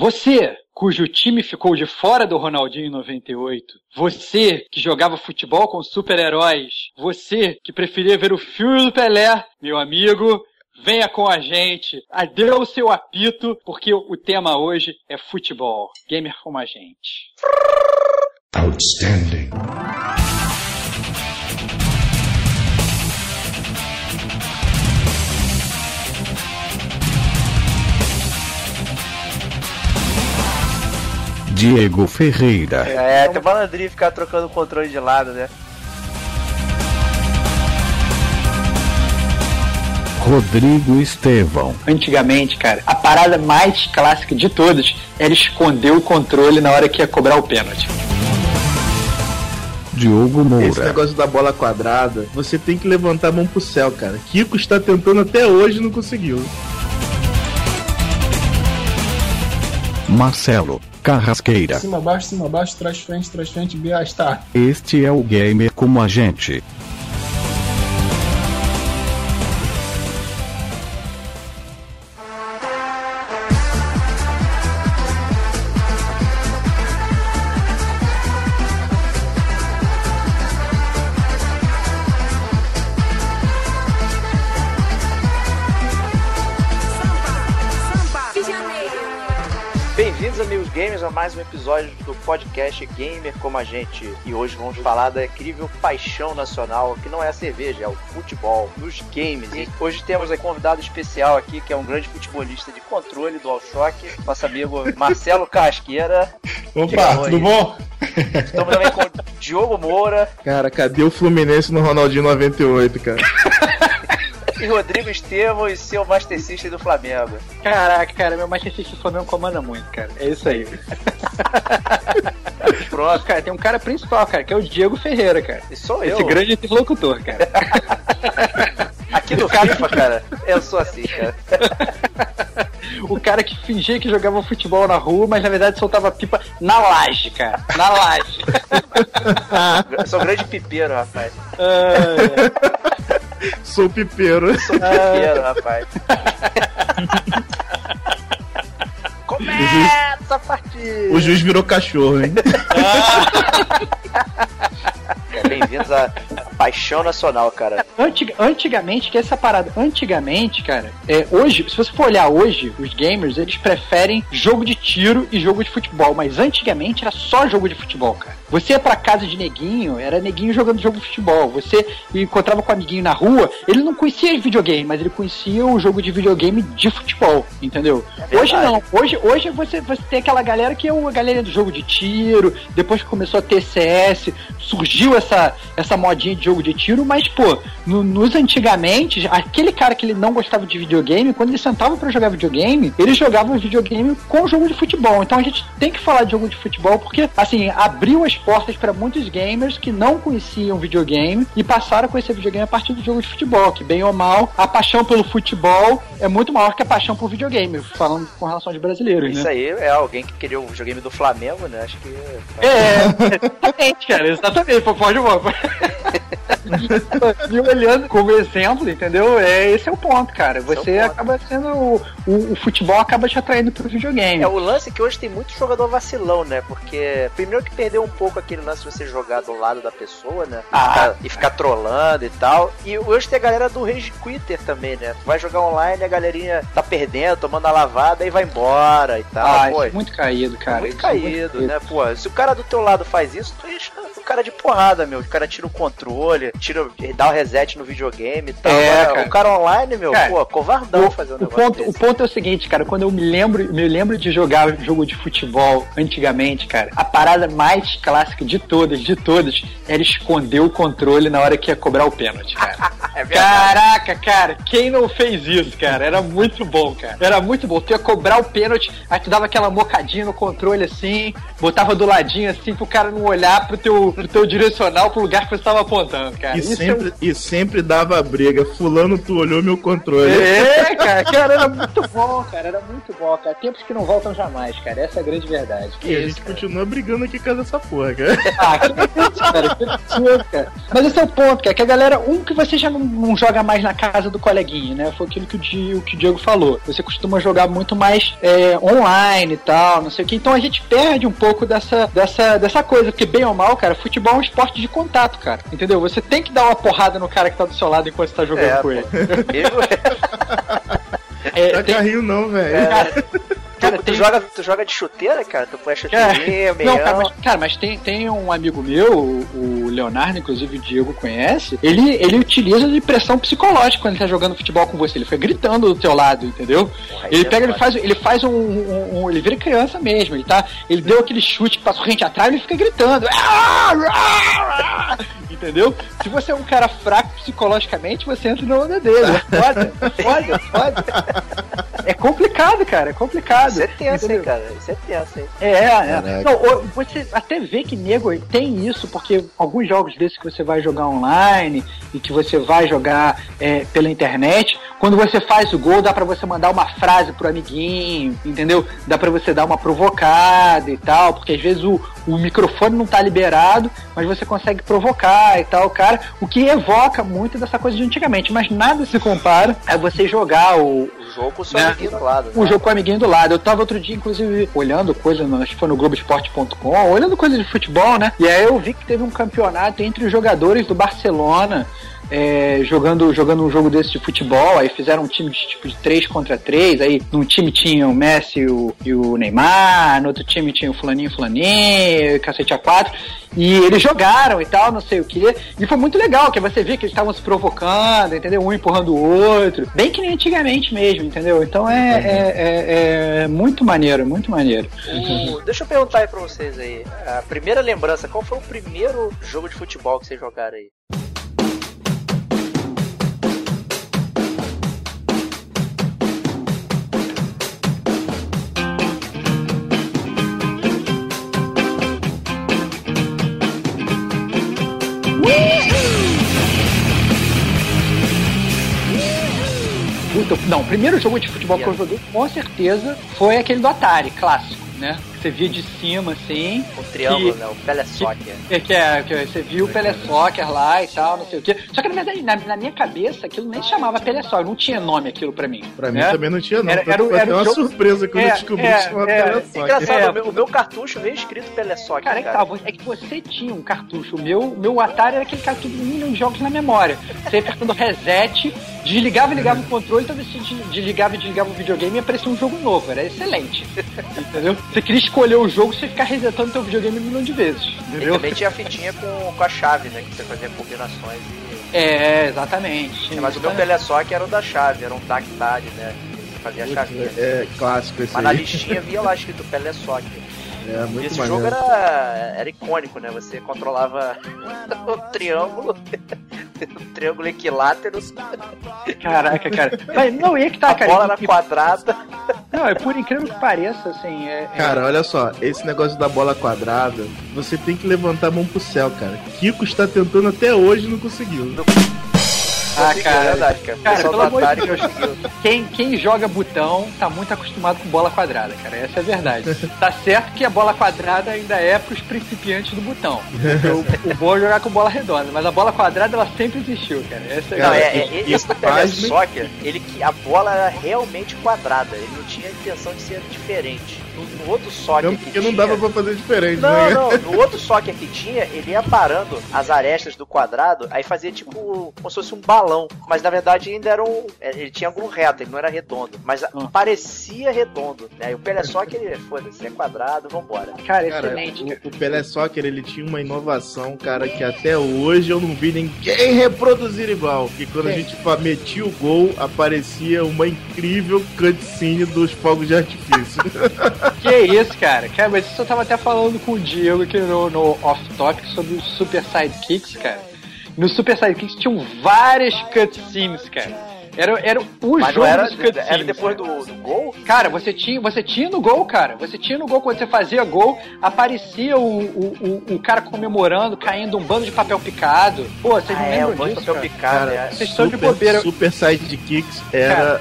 Você, cujo time ficou de fora do Ronaldinho em 98, você que jogava futebol com super-heróis, você que preferia ver o filme do Pelé, meu amigo, venha com a gente, adeus seu apito, porque o tema hoje é futebol. Gamer como a gente. Outstanding. Diego Ferreira. É, tem malandrinho ficar trocando o controle de lado, né? Rodrigo Estevão. Antigamente, cara, a parada mais clássica de todas era esconder o controle na hora que ia cobrar o pênalti. Diogo Moura. Esse negócio da bola quadrada, você tem que levantar a mão pro céu, cara. Kiko está tentando até hoje e não conseguiu. Marcelo Carrasqueira. Cima, baixo, cima, baixo, trás, frente, trás, frente, está. Este é o Gamer como a gente. Um episódio do podcast Gamer Como a Gente. E hoje vamos falar da incrível paixão nacional, que não é a cerveja, é o futebol, nos games. E hoje temos um convidado especial aqui, que é um grande futebolista de controle do DualShock, nosso amigo Marcelo Casqueira. Opa, tudo bom? Estamos também com Diogo Moura. Cara, cadê o Fluminense no Ronaldinho 98, cara? e Rodrigo Estevam e seu Master System do Flamengo. Caraca, cara, meu Master System do Flamengo comanda muito, cara. É isso aí. Pronto, cara, tem um cara principal, cara, que é o Diego Ferreira, cara. E sou eu. Esse grande interlocutor, cara. Aqui no FIFA, cara, eu sou assim, cara. o cara que fingia que jogava futebol na rua, mas na verdade soltava pipa na laje, cara. Na laje. eu sou um grande pipeiro, rapaz. Sou pipeiro. Sou pipeiro, rapaz. Começa a partida! O juiz virou cachorro, hein? Bem-vindos a paixão nacional, cara. Antig antigamente, que essa parada, antigamente, cara, é, hoje, se você for olhar hoje, os gamers, eles preferem jogo de tiro e jogo de futebol, mas antigamente era só jogo de futebol, cara. Você ia pra casa de neguinho, era neguinho jogando jogo de futebol. Você encontrava com um amiguinho na rua, ele não conhecia videogame, mas ele conhecia o jogo de videogame de futebol, entendeu? É hoje não. Hoje, hoje você, você tem aquela galera que é uma galera do jogo de tiro, depois que começou a ter CS, surgiu essa, essa modinha de jogo de tiro, mas, pô, no, nos antigamente, aquele cara que ele não gostava de videogame, quando ele sentava para jogar videogame, ele jogava videogame com jogo de futebol. Então a gente tem que falar de jogo de futebol porque, assim, abriu as portas para muitos gamers que não conheciam videogame e passaram a conhecer videogame a partir do jogo de futebol, que bem ou mal, a paixão pelo futebol é muito maior que a paixão por videogame, falando com relação de brasileiros, Isso né? aí é alguém que queria o videogame do Flamengo, né? Acho que... É, exatamente, cara, exatamente, pode, pode. e olhando como exemplo, entendeu? É, esse é o ponto, cara. Você é ponto. acaba sendo. O, o, o, futebol acaba te atraindo pro videogame. É, o lance é que hoje tem muito jogador vacilão, né? Porque primeiro que perdeu um pouco aquele lance de você jogar do lado da pessoa, né? Ah. Ficar, e ficar trolando e tal. E hoje tem a galera do Rage Quitter também, né? vai jogar online, a galerinha tá perdendo, tomando a lavada e vai embora e tal. Ah, Pô, é muito caído, cara. É muito caído, muito né? Pô, se o cara do teu lado faz isso, tu deixa o cara de porrada, meu. O cara tira o controle, tira, dá o reset no videogame e tal. É, cara. O cara online, meu, cara, pô, covardão o, fazendo o ponto, desse. o ponto é o seguinte, cara, quando eu me lembro, me lembro de jogar jogo de futebol antigamente, cara, a parada mais clássica de todas, de todas, era esconder o controle na hora que ia cobrar o pênalti, cara. é Caraca, cara, quem não fez isso, cara? Era muito bom, cara. Era muito bom. Tu ia cobrar o pênalti, aí tu dava aquela mocadinha no controle assim, botava do ladinho assim pro cara não olhar pro teu pro teu direcional pro lugar que você tava apontando, cara. E Isso é sempre, e sempre dava briga. Fulano, tu olhou meu controle. É, cara, cara, era muito bom, cara, era muito bom, cara. Tempos que não voltam jamais, cara. Essa é a grande verdade. Que E a isso, gente cara. continua brigando aqui causa dessa porra, cara. Ah, que isso, cara, que absurdo, cara. Mas esse é o ponto, cara, que a galera, um que você já não, não joga mais na casa do coleguinha, né? Foi aquilo que o, Di- o que o Diego falou. Você costuma jogar muito mais é, online e tal, não sei o que. Então a gente perde um pouco dessa, dessa, dessa coisa, porque bem ou mal, cara, futebol é um esporte de contato, cara. Entendeu? Você tem que dar uma porrada no cara que tá do seu lado enquanto você tá jogando É, com ele. Mesmo, É, Tá tem- carrinho não, velho. É. cara, tu, tem- joga, tu joga de chuteira, cara? Tu põe a É. chuteirinha, meião. Não, cara, mas, cara, mas tem, tem um amigo meu, o, o Leonardo, inclusive o Diego conhece, ele, ele utiliza de pressão psicológica quando ele tá jogando futebol com você. Ele fica gritando do teu lado, entendeu? Porra, Ele é pega, ele faz, ele faz um, um- um- Ele vira criança mesmo, ele tá. Ele deu aquele chute que passou rente atrás e ele fica gritando. Entendeu? Se você é um cara fraco psicologicamente, você entra na onda dele. É foda, foda, foda. É complicado, cara, é complicado. Isso é tenso, hein, cara? Isso é tenso, hein? É, é. Caraca. Não, você até vê que nego tem isso, porque alguns jogos desses que você vai jogar online e que você vai jogar é, pela internet, quando você faz o gol, dá pra você mandar uma frase pro amiguinho, entendeu? Dá pra você dar uma provocada e tal, porque às vezes o, o microfone não tá liberado, mas você consegue provocar e tal, cara, o que evoca muito dessa coisa de antigamente, mas nada se compara a você jogar o, O jogo seu Né? Amiguinho do lado. o né? jogo com o amiguinho do lado. Eu tava outro dia, inclusive, olhando coisa, no- acho que foi no Globoesporte.com, olhando coisa de futebol, né? E aí eu vi que teve um campeonato entre os jogadores do Barcelona. É, jogando, jogando um jogo desse de futebol, aí fizeram um time de tipo de 3 contra 3, aí num time tinha o Messi e o, e o Neymar, no outro time tinha o fulaninho, fulaninho, cacete a 4, e eles jogaram e tal, não sei o que, e foi muito legal, que você vê que eles estavam se provocando, entendeu? Um empurrando o outro, bem que nem antigamente mesmo, entendeu? Então é, é, é- é muito maneiro, muito maneiro. O- Deixa eu perguntar aí pra vocês aí. A primeira lembrança, qual foi o primeiro jogo de futebol que vocês jogaram aí? Não, o primeiro jogo de futebol que eu joguei, com certeza, foi aquele do Atari, clássico, né? Que você via de cima, assim. O triângulo, que- né? O Pelé Soccer. É, que, é, que você viu o Pelé Soccer lá e tal, não sei o quê. Só que na verdade, na, na minha cabeça, aquilo nem chamava Pelé Soccer, não tinha nome aquilo pra mim. Pra mim né? também não tinha, não. Era- era era o uma jogo- surpresa quando É, eu descobri é, que chamava é. Pelé Soccer. Engraçado, É. o, meu, o meu cartucho veio escrito Pelé Soccer, Cara, cara. é que, tá, é que você tinha um cartucho. O meu, meu Atari era aquele cartucho de um milhão de jogos na memória. Você ia apertando reset, desligava e ligava o controle, toda vez que você desligava e desligava o videogame e aparecia um jogo novo. Era excelente. Entendeu? Você queria escolher o jogo, você ficar resetando teu videogame um milhão de vezes. E Entendeu? também tinha a fitinha com, com a chave, né? Que você fazia combinações e... É, exatamente. Mas o meu Pelé Soccer era o da chave, era um Tactad, né? Você fazia a chavinha. É clássico esse Mas na aí. listinha via lá escrito Pelé Soccer. É, E muito esse maneiro. jogo era, era icônico, né? Você controlava o triângulo, o triângulo equilátero, Caraca, cara. Mas não ia que tá, a cara. bola e- era e- quadrada. Não, é por incrível que pareça, assim. É, é- Cara, olha só, esse negócio da bola quadrada, você tem que levantar a mão pro céu, cara. Kiko está tentando até hoje e não conseguiu. Ah, cara. É verdade, cara. Cara, pelo amor de Deus. Quem, quem joga botão tá muito acostumado com bola quadrada, cara. Essa é a verdade. tá certo que a bola quadrada ainda é pros principiantes do botão. O, o bom é jogar com bola redonda, mas a bola quadrada ela sempre existiu, cara. Essa é a Não, Cara, é, é, e- esse Soccer, ele, que- a bola era realmente quadrada. Ele não tinha intenção de ser diferente. No, no outro soccer Não, que porque não tinha- dava pra fazer diferente, Não, né? não, no outro soccer que tinha, ele ia parando as arestas do quadrado, aí fazia tipo como se fosse um balão. Mas na verdade ainda era um. Ele tinha algum reto, ele não era redondo. Mas Ah. parecia redondo. Né? E o Pelé Soccer, ele, foda-se, é quadrado, vambora. Cara, Cara, excelente. o, o Pelé Soccer, ele tinha uma inovação, cara, que até hoje eu não vi ninguém reproduzir igual. Que quando a Sim. gente metia o gol, aparecia uma incrível cutscene dos fogos de artifício. Que isso, cara? Cara, mas isso eu tava até falando com o Diego aqui no, no off-topic sobre os Super Sidekicks, cara. No Super Sidekicks tinham várias cutscenes, cara. Era, era o Mas jogo não era, dos cutscenes, era depois cara. do, do gol? Cara, você tinha, você tinha no gol, cara. Você tinha no gol quando você fazia gol, aparecia o, o, o, o cara comemorando, caindo um bando de papel picado. Pô, vocês não Ah, é, o lembram bando de disso, papel cara? picado. Cara, é. Vocês estão de Super, bobeira. Super Sidekicks era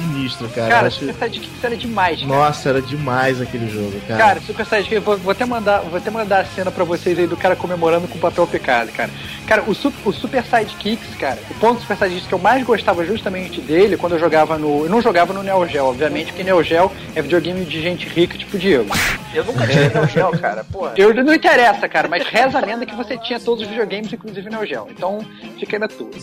sinistro, cara. Cara, Acho- Super Sidekicks era demais, cara. Nossa, era demais aquele jogo, cara. Cara, Super Sidekick, eu vou, vou até mandar, vou até mandar a cena pra vocês aí do cara comemorando com papel picado, cara. Cara, o, o Super Sidekicks, cara, o ponto do Super Sidekicks que eu mais gostava justamente dele quando eu jogava no. Eu não jogava no Neo Geo, obviamente, porque Neo Geo é videogame de gente rica, tipo Diego. Eu nunca tive Neo Geo, cara. Porra. Eu não interessa, cara, mas reza a lenda que você tinha todos os videogames, inclusive Neo Geo. Então, fica aí na tua.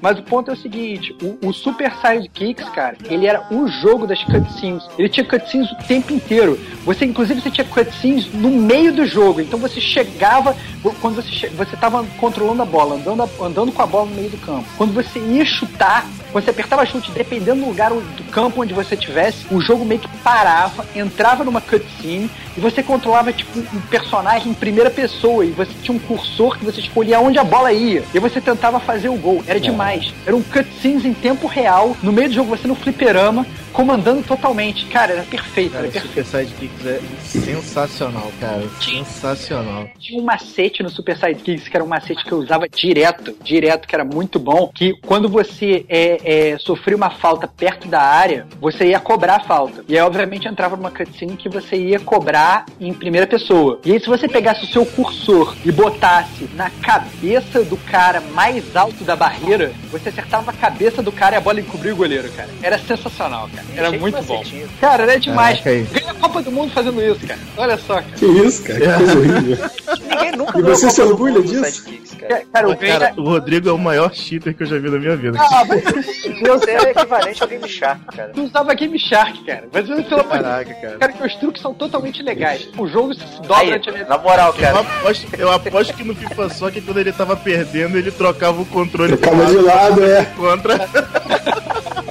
Mas o ponto é o seguinte: o, o Super Sidekicks, cara, ele era o jogo das cutscenes. Ele tinha cutscenes o tempo inteiro. Você, inclusive, você tinha cutscenes no meio do jogo. Então você chegava, quando você, che- você tava controlando a bola, andando, a- andando com a bola no meio do campo. Quando você ia chutar, você apertava chute, dependendo do lugar do campo onde você tivesse, o jogo meio que parava, entrava numa cutscene e você controlava tipo um personagem em primeira pessoa e você tinha um cursor que você escolhia onde a bola ia e você tentava fazer o gol. Era demais. Eram cutscenes em tempo real, no meio do jogo você no fliperama, comandando totalmente. Cara, era perfeito, Cara, era perfeito. Super Sidekicks é sensacional, cara. Sensacional. Tinha um macete no Super Sidekicks que era um macete que eu usava direto, direto, que era muito bom. Que quando você é, é, sofria uma falta perto da área, você ia cobrar a falta. E aí, obviamente, entrava numa cutscene que você ia cobrar em primeira pessoa. E aí, se você pegasse o seu cursor e botasse na cabeça do cara mais alto da barreira, você acertava a cabeça do cara e a bola encobria o goleiro, cara. Era sensacional, cara. Era de muito bom. Cara, era demais. Caraca. Ganha a Copa do Mundo fazendo isso, cara. Olha só, cara. Que isso, cara? Que coisa horrível. Ninguém nunca E você se orgulha disso? Sidekicks, cara. Cara, eu cara, o Rodrigo é o maior cheater que eu já vi na minha vida. Ah, mas Você é equivalente ao Game Shark, cara. tu usava Game Shark, cara. Mas eu pelo amor de Caraca, cara. cara, que os truques são totalmente legais. O jogo se dobra Aí, a na moral, Eu cara. aposto, eu aposto que no FIFA só que quando ele tava perdendo, ele trocava o controle Trocava de lado, é. contra.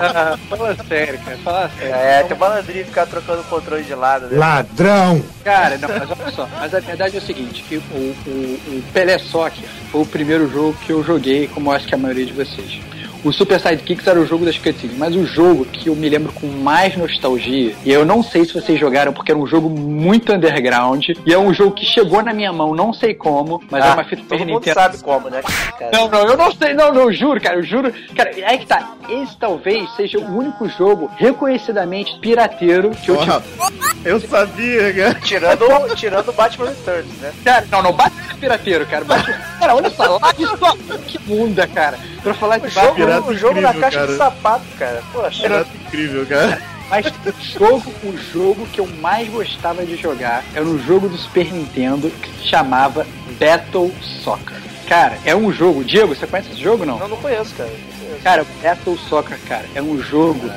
Ah, fala sério, cara. Sério. É, tem malandrinho ficar trocando o controle de lado, né? Ladrão! Cara, não, mas olha só. Mas a verdade é o seguinte, que o, o, o Pelé Soccer foi o primeiro jogo que eu joguei, como acho que a maioria de vocês. O Super Sidekicks era o jogo das cutscenes, mas o jogo que eu me lembro com mais nostalgia, e eu não sei se vocês jogaram porque era um jogo muito underground, e é um jogo que chegou na minha mão, não sei como, mas é Ah, uma fita todo Super mundo Nintendo. sabe como, né? Cara? Não, não, eu não sei, não, não, eu juro, cara, eu juro. Cara, é que tá. Esse talvez seja o único jogo reconhecidamente pirateiro que eu tive. Eu sabia, cara. Tirando, tirando o Batman Returns, né? Cara, não, não, Batman é pirateiro, cara. Batman... Cara, olha só, lá de sua que bunda, cara. Pra falar de Batman, pirata o jogo na incrível, caixa de cara. sapato, cara. Poxa. Era incrível, cara. mas o jogo, o jogo que eu mais gostava de jogar era um jogo do Super Nintendo que se chamava Battle Soccer. Cara, é um jogo. Diego, você conhece esse jogo não? Não, não conheço, cara. Não conheço. Cara, Battle Soccer, cara, é um jogo.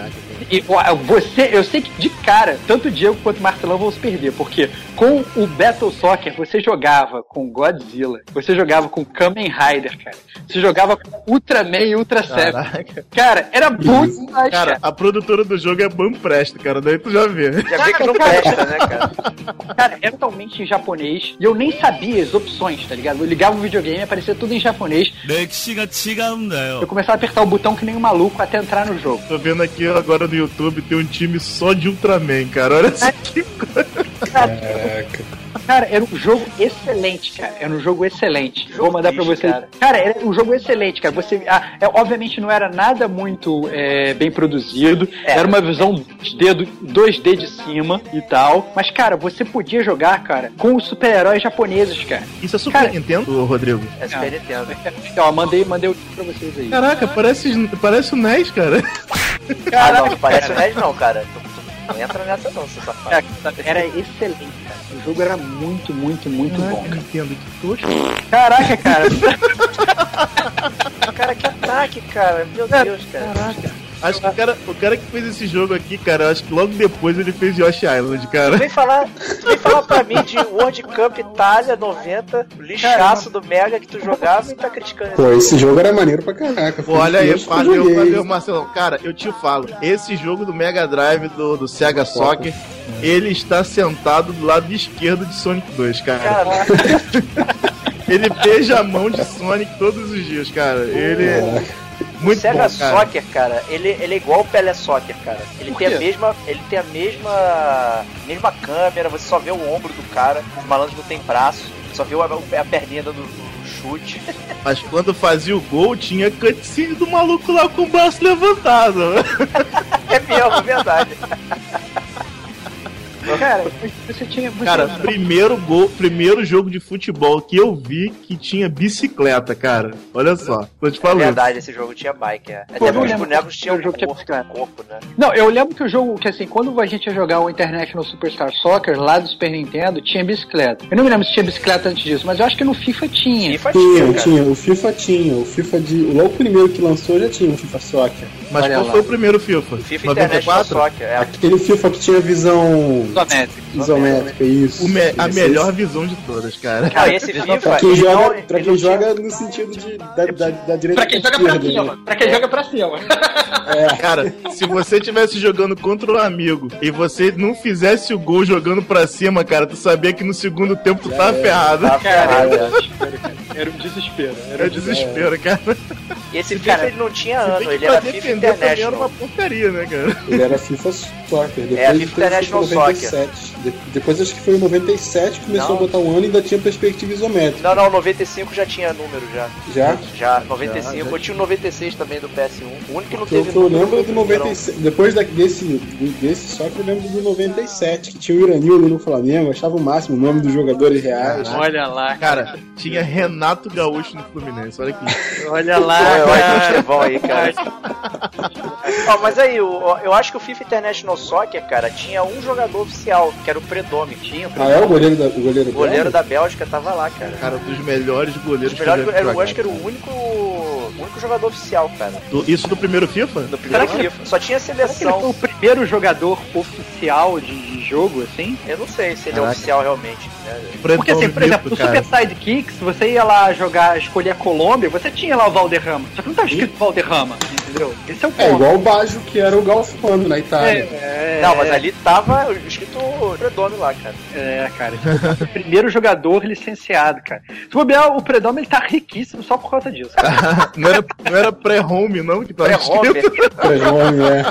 E, você, eu sei que de cara, tanto o Diego quanto o Marcelão vão se perder, porque com o Battle Soccer você jogava com Godzilla, você jogava com Kamen Rider, cara. Você jogava com Ultraman e Ultra Seven. Cara, era bom uhum. demais, cara, cara. A produtora do jogo é Bam Presta, cara. Daí tu já vê. Já cara, vê que é não presta, né, cara? Cara, era totalmente em japonês e eu nem sabia as opções, tá ligado? Eu ligava o videogame, aparecia tudo em japonês. Eu começava a apertar o botão que nem um maluco até entrar no jogo. Tô vendo aqui agora no YouTube, tem um time só de Ultraman, cara. Olha só que coisa. Caraca. Cara, era um jogo excelente, cara. Era um jogo excelente. Jogo Vou mandar pra lixo, vocês. cara. Cara. era um jogo excelente, cara. Você, ah, é, obviamente não era nada muito é, bem produzido. É. Era uma visão 2D, do- 2D de cima e tal. Mas, cara, você podia jogar, cara, com os super-heróis japoneses, cara. Isso é Super Cara- Nintendo, Rodrigo? É Super Nintendo. Ó, mandei, mandei o link pra vocês aí. Caraca, parece, parece o NES, cara. Ah, não, não parece o NES não, cara. Não entra nessa não, seu safado. Cara, Era excelente, cara. O jogo era muito, muito, muito bom, Caraca, cara. Nintendo, que tosco. Caraca, cara. Cara, que ataque, cara. Meu Deus, cara. Acho que o cara, o cara que fez esse jogo aqui, cara, acho que logo depois ele fez Yoshi Island, cara. Vem falar, vem falar pra mim de World Cup Itália 90, o lixaço do Mega que tu jogava e tá criticando Pô, esse jogo era maneiro pra caraca. um Olha aí, primeiros que eu valeu, valeu, Marcelão. Cara, eu te falo, esse jogo do Mega Drive do, do Sega Soccer, ele está sentado do lado esquerdo de Sonic 2, cara. Cara, Ele beija a mão de Sonic todos os dias, cara. Ele. Caraca. Muito Sega bom, cara. Soccer, cara, ele, ele é igual o Pelé Soccer, cara. Ele tem a mesma. Ele tem a mesma. mesma câmera, você só vê o ombro do cara, os malandros não tem braço, só vê a, a perninha dando o chute. Mas quando fazia o gol, tinha cutscene do maluco lá com o braço levantado. É mesmo, é verdade. Cara, você tinha. Você Cara, primeiro gol, primeiro jogo de futebol que eu vi que tinha bicicleta, cara. Olha só, tô te É falando. verdade, esse jogo tinha bike, é. Pô, Até eu os lembro bonecos que tinham o jogo tinha corpo, bicicleta. corpo, né? Não, eu lembro que o jogo, que assim, quando a gente ia jogar o International Superstar Soccer lá do Super Nintendo, tinha bicicleta. Eu não me lembro se tinha bicicleta antes disso, mas eu acho que no FIFA tinha. FIFA Tinha, tinha, tinha. O FIFA tinha. O FIFA de. Logo o primeiro que lançou já tinha o FIFA Soccer. Mas Olha qual lá. foi o primeiro FIFA? FIFA International Soccer, é. Aquele FIFA que tinha visão Isométrico. isométrica, isso. O me- a Esse- melhor visão de todas, cara. Cara, esse FIFA. Pra quem joga, não- pra quem joga no sentido de, da, da, da direita Pra quem joga pra cima. né? Pra quem joga pra cima. Cara, se você estivesse jogando contra um amigo e você não fizesse o gol jogando pra cima, cara, tu sabia que no segundo tempo tu tava ferrado. Tá Cara, ferrado, era um desespero. Era um desespero. É um desespero, cara. E esse FIFA Cara, ele não tinha ano, ele era FIFA defender também era International. uma porcaria, né, cara? Ele era FIFA Soccer. Depois, É, FIFA depois foi International 97. De- depois acho que foi em 97 que começou Não. a botar um ano e ainda tinha perspectiva isométrica. Não, não, 95 já tinha número já. Já? Já, 95. Já, já. Eu tinha o 96 também do PS1. O único que não eu, teve eu número lembro do o primeirão. 96. Depois da, desse, desse só que eu lembro do 97, que tinha o Iranildo no Flamengo, eu achava o máximo o nome dos jogadores reais. Olha lá, Cara, tinha Renato Gaúcho no Fluminense, olha aqui. Olha lá, Olha, olha que cara. futebol aí, cara. Ó, mas aí, o- eu acho que o FIFA International Soccer, cara, tinha um jogador oficial, que era o Predomi. Tinha o Ah, é o goleiro da, o goleiro O goleiro da Bélgica tava lá, cara. Cara, um dos melhores goleiros Os melhores, que eu eu, acho que era o único, o único jogador oficial, cara, Do- Isso do primeiro FIFA? do primeiro Será que- FIFA. Só tinha Será que ele foi seleção. o primeiro jogador oficial de, de jogo, assim? Eu não sei se ele é Caraca. oficial realmente. né? Porque assim, por exemplo, no cara. Super Sidekicks, você ia lá jogar, escolher a Colômbia, você tinha lá o Valderrama. Só que não tava escrito Valderrama, entendeu? Esse é o ponto. É igual o Baggio, que era o Galfano na Itália. É, Não, mas é, ali tava escrito Predomi lá, cara. É, cara. esse foi o primeiro jogador licenciado, cara. Se bobear, o Predome ele tá riquíssimo só por causa disso. cara. Não era, não era pré-home, não, que escrito. Pré-nome, é.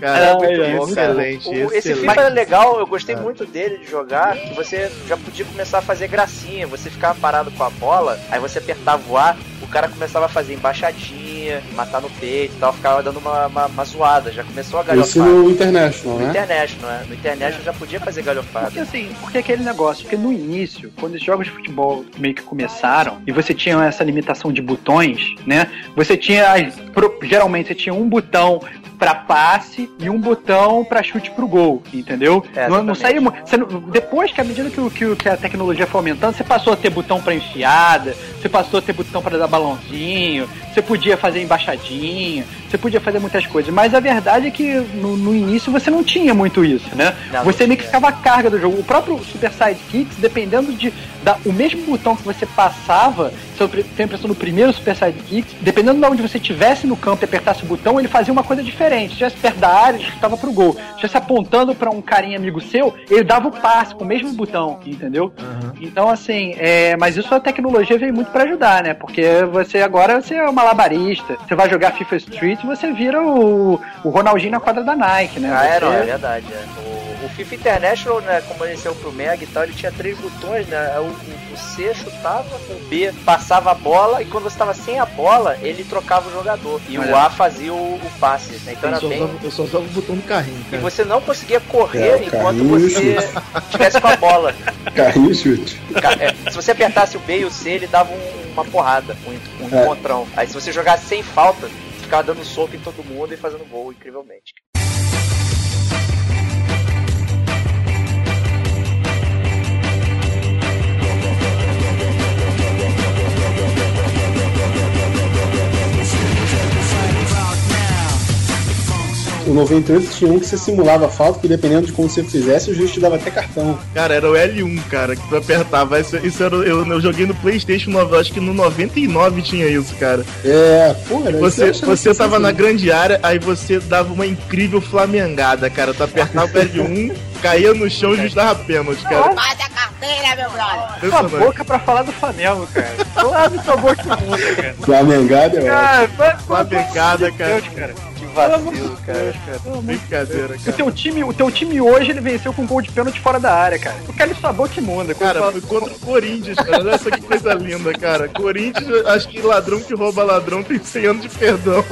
Cara, Ai, muito ai, bom, excelente, O- esse excelente. FIFA era legal, eu gostei muito dele de jogar, que você já podia começar a fazer gracinha, você ficava parado com a bola, aí você apertava o ar, o cara começava a fazer embaixadinha, matar no peito e tal, ficava dando uma, uma, uma zoada, já começou a Esse galhofada. no International, No né? International, né? No International já podia fazer galhofada. Porque assim, porque aquele negócio, porque no início, quando os jogos de futebol meio que começaram, e você tinha essa limitação de botões, né? Você tinha, geralmente você tinha um botão pra passe e um botão pra chute pro gol, entendeu? É, não, não não- depois que à medida que, que, que a tecnologia foi aumentando, você passou a ter botão pra enfiada, você passou a ter botão pra dar balãozinho, você podia fazer embaixadinha, você podia fazer muitas coisas, mas a verdade é que no, no início você não tinha muito isso, né? Não, você meio que ficava a carga do jogo. O próprio Super Sidekicks, dependendo de. Da, o mesmo botão que você passava, se eu tenho a impressão no primeiro Super Sidekicks, dependendo de onde você estivesse no campo e apertasse o botão, ele fazia uma coisa diferente. Se estivesse perto da área, ele chutava pro gol. Se estivesse apontando pra um carinha amigo seu, ele dava o passe com o mesmo botão, entendeu? Então, assim, é, mas isso a tecnologia veio muito pra ajudar, né? Porque você agora você é um malabarista, você vai jogar FIFA Street e você vira o, o Ronaldinho na quadra da Nike, né? Ah, é, Você- não, é verdade. é. O, o FIFA International, né, como ele saiu pro Mega e tal, ele tinha três botões, né? O, o- o C chutava, o B passava a bola e quando você tava sem a bola, ele trocava o jogador. E o Olha. A fazia o, o passe, né? Então Eu era só, bem. usava, eu só usava o botão do carrinho, E cara. você não conseguia correr É, enquanto você tivesse com a bola. Carrinho e chute. É, se você apertasse o B e o C, ele dava um- uma porrada, um, um É. encontrão. Aí se você jogasse sem falta, ficava dando soco em todo mundo e fazendo gol incrivelmente. O 98 tinha um que você simulava a falta, que dependendo de como você fizesse, o juiz te dava até cartão. Cara, era o L1, cara, que tu apertava. Isso, isso era, eu, eu joguei no PlayStation 9, eu acho que no 99 tinha isso, cara. É, pô, era Você, você tava na sensacional. grande área, aí você dava uma incrível flamengada, cara. Tu apertava o L1, caía no chão e o juiz dava pênalti, cara. Faz a carteira, meu brother. Cala a boca pra falar do Flamengo, cara. Sabor que muda, cara. Flamengada é ótimo. Cara, Uma pegada, cara. Cara. Que vacilo, cara. Brincadeira, O cara. teu, time, o teu time hoje ele venceu com um gol de pênalti fora da área, cara. O Kelly Sabor que manda. Cara, foi contra o Corinthians, cara. Olha só que coisa linda, cara. Corinthians, acho que ladrão que rouba ladrão tem 100 anos de perdão.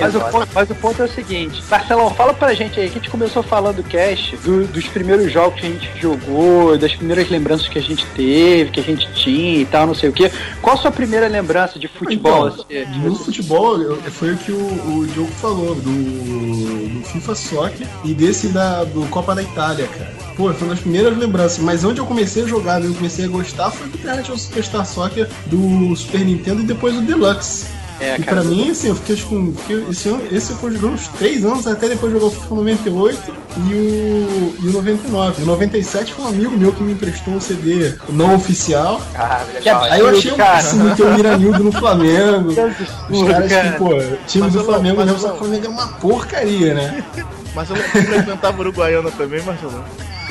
Mas o, ponto, mas o ponto é o seguinte, Marcelão, fala pra gente aí, que a gente começou falando do cast, do- dos primeiros jogos que a gente jogou, das primeiras lembranças que a gente teve, que a gente tinha e tal, não sei o quê. Qual a sua primeira lembrança de futebol? Então, assim, No futebol, eu- foi o que o, o Diogo falou, do, do FIFA Soccer e desse da, do Copa da Itália, cara. Pô, foi uma das primeiras lembranças, mas onde eu comecei a jogar, eu comecei a gostar, foi do International Superstar Soccer do Super Nintendo e depois do Deluxe. É, e pra mim, assim, eu fiquei, tipo, fiquei- esse, esse eu fui jogando uns 3 anos, até depois jogar o FIFA 98 e o, e o 99. O 97 foi um amigo meu que me emprestou um CD não oficial. Ah, Que legal. Aí eu achei um cara. máximo ter o Miranildo no Flamengo. que Os caras cara. que, pô, time Mas do eu- Flamengo mas eu- só que o Flamengo é uma porcaria, né? Mas eu não frequentava Uruguaiana também, Marcelo.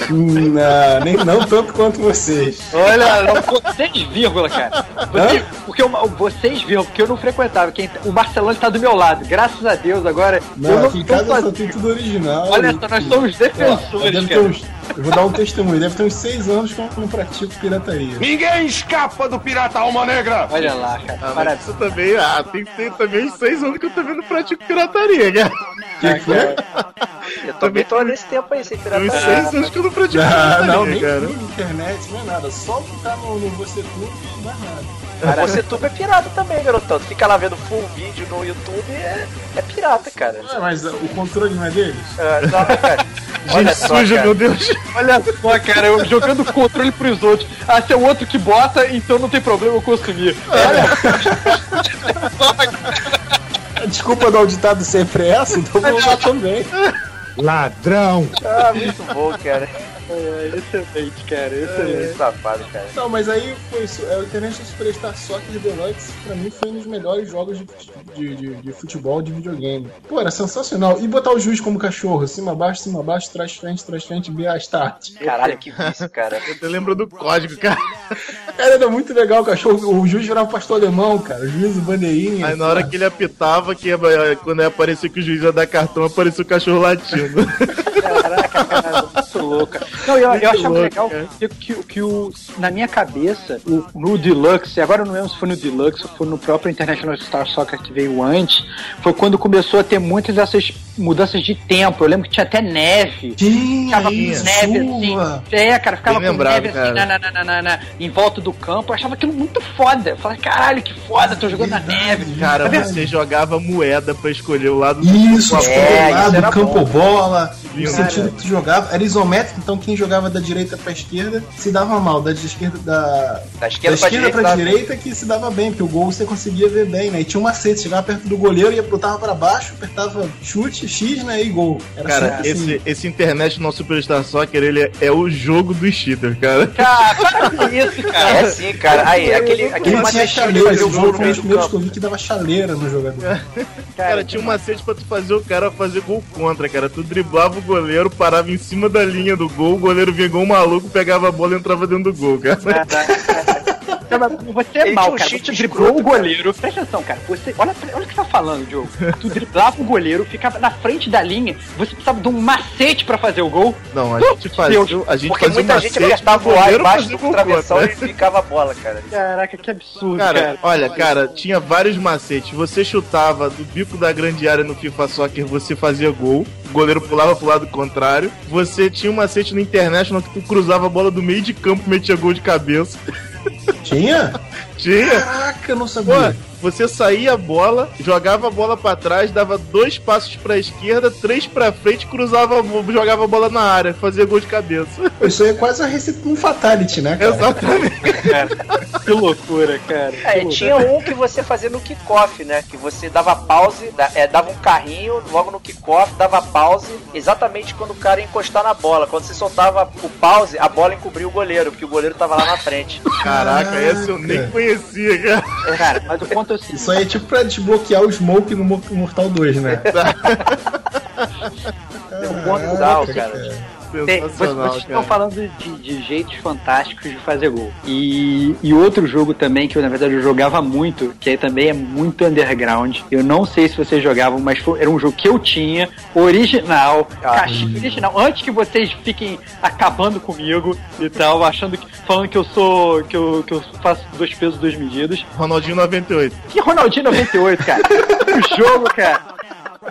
Não, nem, não tanto quanto vocês. Olha, não, vocês vírgula, cara. Você- porque eu, vocês vírgula, porque eu não frequentava. Quem, o Marcelão está do meu lado. Graças a Deus, agora Não, eu não aqui em casa só tem tudo original. Olha só, nós somos Ó, defensores, ter cara. uns, eu vou dar um testemunho, deve ter uns seis anos que eu não pratico pirataria. Ninguém escapa do pirata alma negra! Olha lá, cara. Ah, Parabéns. isso também, ah, tem, tem também uns 6 anos que eu também não pratico pirataria, cara. que que é? Eu também tô nesse tempo aí, sem Tem uns pirataria. 6 anos que eu não pratico Ah, pirataria, não, nem cara. tudo, internet, não é nada. Só ficar no, no Você Tudo e mais nada. Você tudo é pirata também, garotão. Tu fica lá vendo full vídeo no YouTube é, é pirata, cara. Ah, mas o controle não é deles? Ah, não, cara. Olha Gente só, suja, cara. meu Deus. Olha só, cara, eu jogando controle pros outros. Ah, se é o outro que bota, então não tem problema eu consumir. A desculpa do auditado sempre é essa, então vou usar também. Ladrão. Ah, muito bom, cara. É, excelente, cara, É, excelente. safado, cara. Não, mas aí foi isso. É, o International Superstar Soccer Deluxe, pra mim, foi um dos melhores jogos de, de, de, de futebol de videogame. Pô, era sensacional. E botar o juiz como cachorro, cima, abaixo, cima, abaixo, trás, frente, trás, frente, B, A, start. Caralho, que vício, cara. Eu lembro do código, cara. Cara, era muito legal o cachorro. O juiz virava pastor alemão, cara. O juiz, o bandeirinha. Aí na hora que ele apitava, que ia- quando ia aparecer que o juiz ia dar cartão, apareceu o cachorro latindo. Caraca, cara, muito louca. Não, eu, eu achava louco, legal cara. que, que, que o, na minha cabeça, o, no Deluxe, agora eu não lembro se foi no Deluxe ou foi no próprio International Star Soccer que veio antes, foi quando começou a ter muitas dessas mudanças de tempo. Eu lembro que tinha até neve. Tinha Ficava com isso, neve chuva. assim. É, cara, ficava Bem com lembrado, neve assim cara. na, na, na, na, na- em volta do campo. Eu achava aquilo muito foda. Eu falei, caralho, que foda, tô jogando na neve. Cara, Tá você jogava moeda pra escolher o lado Isso, do tipo, É, do lado, isso era campo bom. bola, sentido que tu jogava, era isométrico, então quem jogava da direita pra esquerda se dava mal, da esquerda da, Da da esquerda pra esquerda direita. pra direita que se dava bem, porque o gol você conseguia ver bem, né? E tinha um macete, chegava perto do goleiro, ia botava pra baixo, apertava chute, X, né? E gol. Era Cara, assim. esse, esse internet no Superstar Soccer, ele é, é o jogo dos cheaters, cara. Cara, para com isso, cara. É sim, cara. Aí, aquele, aquele macetinho de fazer o jogo gol no foi um meio do que eu vi que dava chaleira no jogador. Cara, tinha um macete pra tu fazer o cara fazer gol contra, cara. Tu driblava o goleiro, parava em cima da linha do gol, o goleiro vinha um maluco, pegava a bola e entrava dentro do gol, cara. Você é Ele mal, um cara. Você driblou o goleiro. Presta atenção, cara. Você, olha, olha o que você tá falando, Diogo. Tu driblava o goleiro, ficava na frente da linha. Você precisava de um macete pra fazer o gol. Não, a gente fazia, a gente Porque fazia muita um gente pro o ar embaixo do travessão contra. e ficava a bola, cara. Caraca, que absurdo, Cara, cara. olha, cara, tinha vários macetes. Você chutava do bico da grande área no FIFA Soccer, você fazia gol. O goleiro pulava pro lado contrário. Você tinha um macete no International que tu cruzava a bola do meio de campo e metia gol de cabeça. Tinha? Tinha. Caraca, eu não Pô, sabia. você saía a bola, jogava a bola pra trás, dava dois passos pra esquerda, três pra frente, cruzava, jogava a bola na área, fazia gol de cabeça. Isso aí é quase a receita de um fatality, né, cara? Exatamente. Que loucura, cara. É, loucura. tinha um que você fazia no kickoff, né? Que você dava pause, é, dava um carrinho logo no kickoff, dava pause exatamente quando o cara ia encostar na bola. Quando você soltava o pause, a bola encobria o goleiro, porque o goleiro tava lá na frente. Caraca, esse eu nem conhecia, cara. Cara, mas o ponto é seguinte. Isso aí é tipo pra desbloquear o Smoke no Mo- Mortal 2, né? Deu um ponto bizarro, cara. Vocês Sensacional, vocês estão falando de, de jeitos fantásticos de fazer gol. E, e outro jogo também que eu, na verdade, eu jogava muito, que aí também é muito underground. Eu não sei se vocês jogavam, mas foi- era um jogo que eu tinha, original, caixinha original. Antes que vocês fiquem acabando comigo e tal, achando que. falando que eu sou. que eu, que eu faço dois pesos, duas medidas. Ronaldinho 98. Que Ronaldinho 98, cara. o jogo, cara.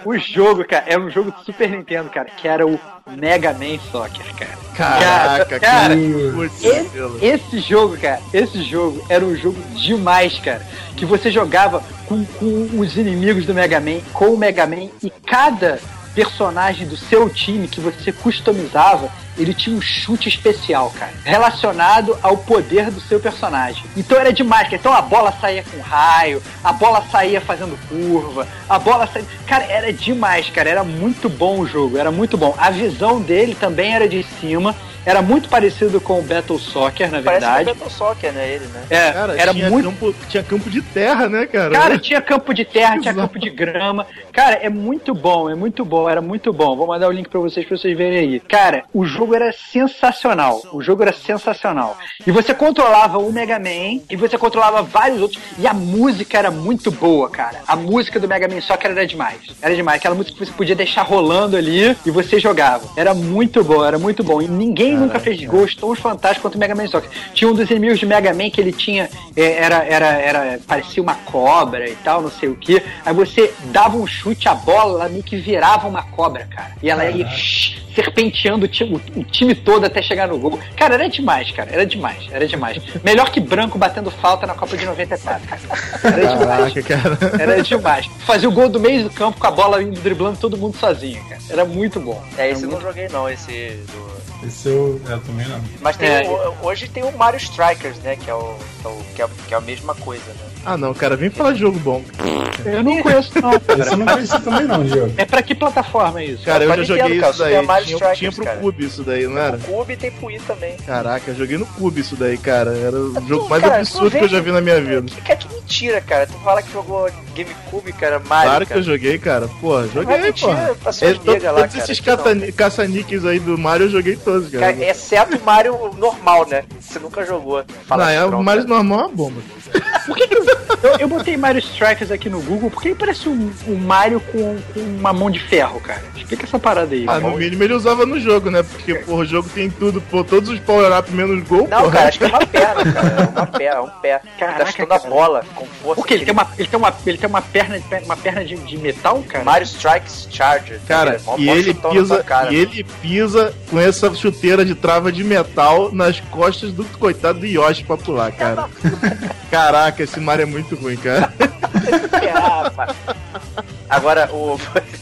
O jogo, cara, era um jogo do Super Nintendo, cara, que era o Mega Man Soccer, cara. Caraca, cara, Putz, esse, esse jogo, cara, esse jogo era um jogo demais, cara. Que você jogava com, com os inimigos do Mega Man, com o Mega Man, e cada personagem do seu time que você customizava, ele tinha um chute especial, cara, relacionado ao poder do seu personagem. Então era demais, cara. Então a bola saía com raio, a bola saía fazendo curva, a bola saía. Cara, era demais, cara. Era muito bom o jogo, era muito bom. A visão dele também era de cima. Era muito parecido com o Battle Soccer, na Parece verdade. que o Battle Soccer, né? Ele, né? É, Cara, era tinha, muito campo, tinha campo de terra, né, cara? Cara, tinha campo de terra, tinha Exato. campo de grama. Cara, é muito bom, é muito bom, era muito bom. Vou mandar o link pra vocês pra vocês verem aí. Cara, o jogo era sensacional. O jogo era sensacional. E você controlava o Mega Man e você controlava vários outros. E a música era muito boa, cara. A música do Mega Man Soccer era demais. Era demais. Aquela música que você podia deixar rolando ali e você jogava. Era muito bom, era muito bom. E ninguém nunca fez gols tão fantásticos quanto o Mega Man Soccer. Tinha um dos inimigos de Mega Man que ele tinha. é, Era, era, era. parecia uma cobra e tal, não sei o que. Aí você dava um chute, a bola ela meio que virava uma cobra, cara. E ela ia shh, serpenteando o time, o time todo até chegar no gol. Cara, era demais, cara. Era demais, era demais. Melhor que branco batendo falta na Copa de 94, cara. Era demais. Caraca, cara. Era demais. Fazia o gol do meio do campo com a bola indo driblando todo mundo sozinho, cara. Era muito bom. É, esse eu muito não joguei não, esse do... Esse eu, eu também não. Mas tem É. o- hoje tem o Mario Strikers, né? Que é, o, que, é o- que, é, que é a mesma coisa, né? Ah, não, cara, vem falar de jogo bom. Eu não conheço, não, Esse cara. eu não conheci também não, Diogo. É pra que plataforma é isso? Cara, eu já Nintendo, joguei cara, isso daí. Mario Tinha, Strikers, tinha pro cara. Cube isso daí, não era? O Cube tem pro Wii também. Caraca, eu joguei no Cube isso daí, cara. Era o jogo mais absurdo que eu já vi na minha vida. Que, que, que mentira, cara. Tu fala que jogou GameCube, cara, Mario, Claro que cara. eu joguei, cara. Pô, joguei, mentira, pô. É, to- lá, todos esses que caça- caça-níqueis aí do Mario eu joguei todos, cara. Cara, exceto o Mario normal, né? Você nunca jogou. Fala não, é, o Mario né? normal é uma bomba. Por que que eu, eu, botei Mario Strikers aqui no Google? Por que parece um, um Mario com, com uma mão de ferro, cara? Explica essa parada aí. Ah, no mínimo ele usava no jogo, né? Porque, porra, o jogo tem tudo, pô, todos os power-up menos gol, Não, porra. cara, acho que é uma perna, cara. É uma perna, é um pé. Caraca, tá chutando a cara. bola com força. Por que ele tem uma, ele tem uma, ele tem uma perna, de- uma perna de, de metal, cara? Mario Strikes Charger. Cara, Mó- e ele, pisa, cara. e ele pisa com essa chuteira de trava de metal nas costas do coitado do Yoshi pra pular, cara. Caraca, esse Mario é muito ruim, cara. É. Agora, o...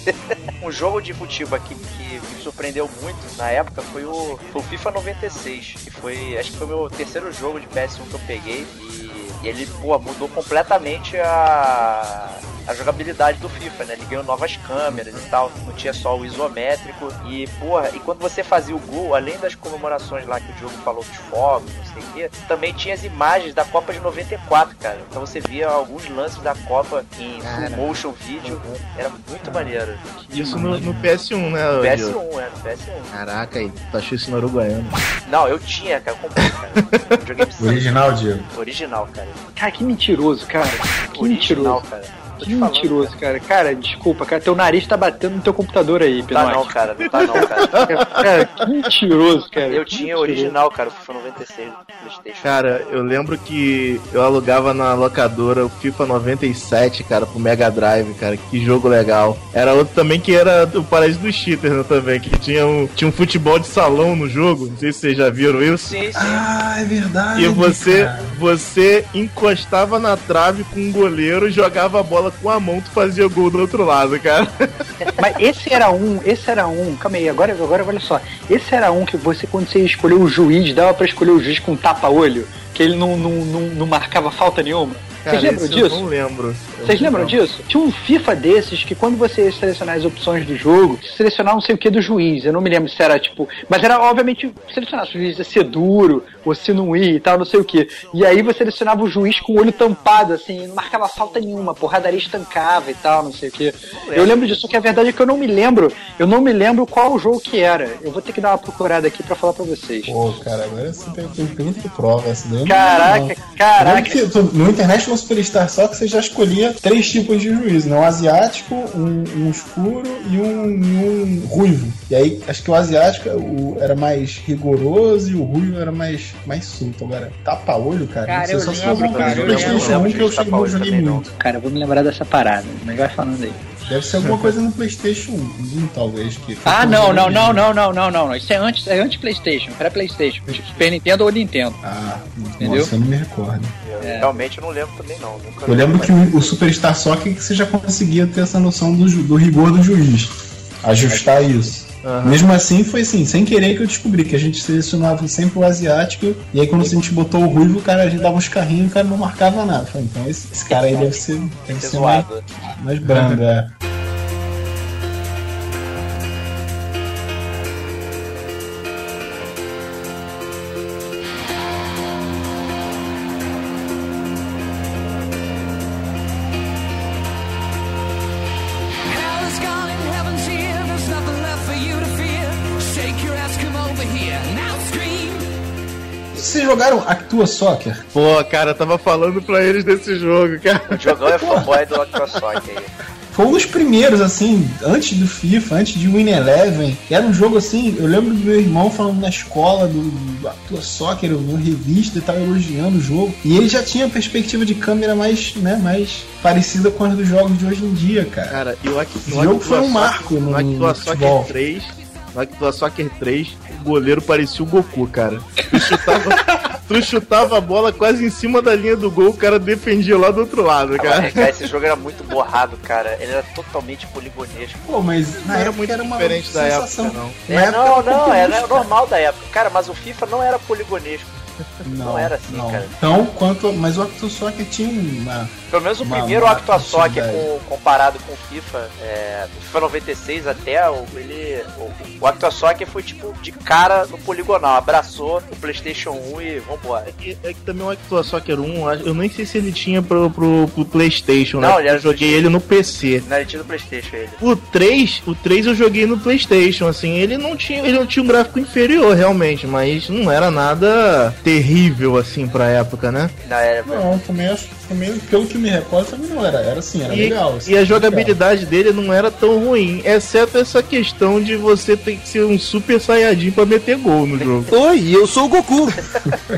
um jogo de futebol aqui que me surpreendeu muito na época foi o, foi o FIFA 96. Que foi. Acho que foi o meu terceiro jogo de PS1 que eu peguei. E, e ele, pô, mudou completamente a. A jogabilidade do FIFA, né? Ele ganhou novas câmeras e tal, não tinha só o isométrico. E, porra, e quando você fazia o gol, além das comemorações lá que o jogo falou dos fogos, não sei o quê, também tinha as imagens da Copa de 94, cara. Então você via alguns lances da Copa em full motion video. Era muito maneiro. Isso no, no PS1, né? No Diogo? PS1, é, no PS1. Caraca, aí, tu achou isso no Uruguaiano. Não, eu tinha, cara, eu comprei, cara. Eu joguei pro Original, Diego. original, cara. Cara, que mentiroso, cara. Que Original, mentiroso. cara. Tô Que falando, mentiroso, cara. Cara, desculpa, cara. Teu nariz tá batendo no teu computador aí, Não tá não, cara, não tá não, cara. Cara, que mentiroso, cara. Eu Que tinha o original, cara, o FIFA 96 do Playstation. Cara, eu lembro que eu alugava na locadora o FIFA 97, cara, pro Mega Drive, cara. Que jogo legal. Era outro também que era o Paraíso dos Cheaters, né, também, que tinha um, tinha um futebol de salão no jogo. Não sei se vocês já viram isso. Sim, sim. Ah, é verdade. E você, cara. você encostava na trave com um goleiro, jogava a bola com a mão, tu fazia gol do outro lado, cara. Mas esse era um, esse era um, calma aí, agora, agora olha só. Esse era um que você, quando você escolheu o juiz, dava pra escolher o juiz com tapa-olho, que ele não, não, não, não marcava falta nenhuma. Cara, lembram disso? Eu não lembro. Eu Vocês lembram lembro. disso? Tinha um FIFA desses que quando você ia selecionar as opções do jogo, você selecionava não sei o que do juiz. Eu não me lembro se era tipo. Mas era obviamente selecionar se o juiz ia ser duro, ou se não ia e tal, não sei o que. E aí você selecionava o juiz com o olho tampado, assim, não marcava falta nenhuma, porradaria estancava e tal, não sei o que. Eu lembro disso, só que a verdade é que eu não me lembro. Eu não me lembro qual o jogo que era. Eu vou ter que dar uma procurada aqui pra falar pra vocês. Pô, cara, agora você tem, tem que prova essa daí. Eu Caraca, não. caraca. Eu que tu- no Superstar só que você já escolhia três tipos de juiz, né? Um asiático, um, um escuro e um, um ruivo. E aí, acho que o asiático o- era mais rigoroso e o ruivo era mais, mais solto. Agora, tapa-olho, cara. Cara, não sei, eu só se lembro, cara, eu eu 1 lembro que eu, eu eu vou me lembrar dessa parada, mas vai falando aí. Deve ser alguma coisa no PlayStation 1, talvez. Que Ah, não, não, não, não, não, não, não, não. Isso é antes, é antes PlayStation, pré-PlayStation, tipo Super Nintendo ou Nintendo. Ah, Entendeu? nossa, eu não me recordo. Eu Realmente eu não lembro também, não. Nunca Eu lembro que o, Superstar Soccer que você já conseguia ter essa noção do, do rigor do juiz. Ajustar isso. Mesmo assim, foi assim, sem querer que eu descobri que a gente selecionava sempre o asiático, e aí quando a gente botou o ruivo, o cara, a gente dava uns carrinhos e o cara não marcava nada. Falei, então esse, esse cara aí deve ser, deve ser mais, mais brando, é. Actua Soccer? Pô, cara, eu tava falando pra eles desse jogo, cara. O Jogão é fanboy do Acrosoc aí. Foi um dos primeiros, assim, antes do FIFA, antes de Win Eleven. Era um jogo assim, eu lembro do meu irmão falando na escola do, do Atua Soccer, uma revista e tal, elogiando o jogo. E ele já tinha perspectiva de câmera mais, né, mais parecida com as dos jogos de hoje em dia, cara. Cara, e o no jogo foi um Soccer- marco no- No futebol. Soccer 3, no Actua Soccer 3, o goleiro parecia o Goku, cara. Tu chutava, tu chutava a bola quase em cima da linha do gol, o cara defendia lá do outro lado, cara. cara, esse jogo era muito borrado, cara. Ele era totalmente poligonesco. Pô, mas na Não era época muito era uma diferente da sensação. época, não. É, não, não, era normal da época. Cara, mas o FIFA não era poligonesco. Não era assim, não. cara. Então, quanto, mas o Actua Soccer tinha uma... Pelo menos o Uma- primeiro atividade. com- comparado com o FIFA, é, o FIFA 96 até, o, ele, o, o Actua Soccer foi tipo de cara no poligonal, abraçou o Playstation 1 e vambora. É que também o Actua Soccer 1, eu nem sei se ele tinha pro, pro, pro Playstation, né? Não, ele era eu joguei ele no PC. Não era tinha do Playstation ele. O 3, o 3 eu joguei no PlayStation, assim, ele não tinha, ele não tinha um gráfico inferior realmente, mas não era nada terrível assim pra época, né? Não, era, Não, também acho, também, pelo que me recordo, também não era. Era assim, era E, legal. assim, e a legal. jogabilidade dele não era tão ruim, exceto essa questão de você ter que ser um super saiyajin pra meter gol no jogo. Oi, eu sou o Goku.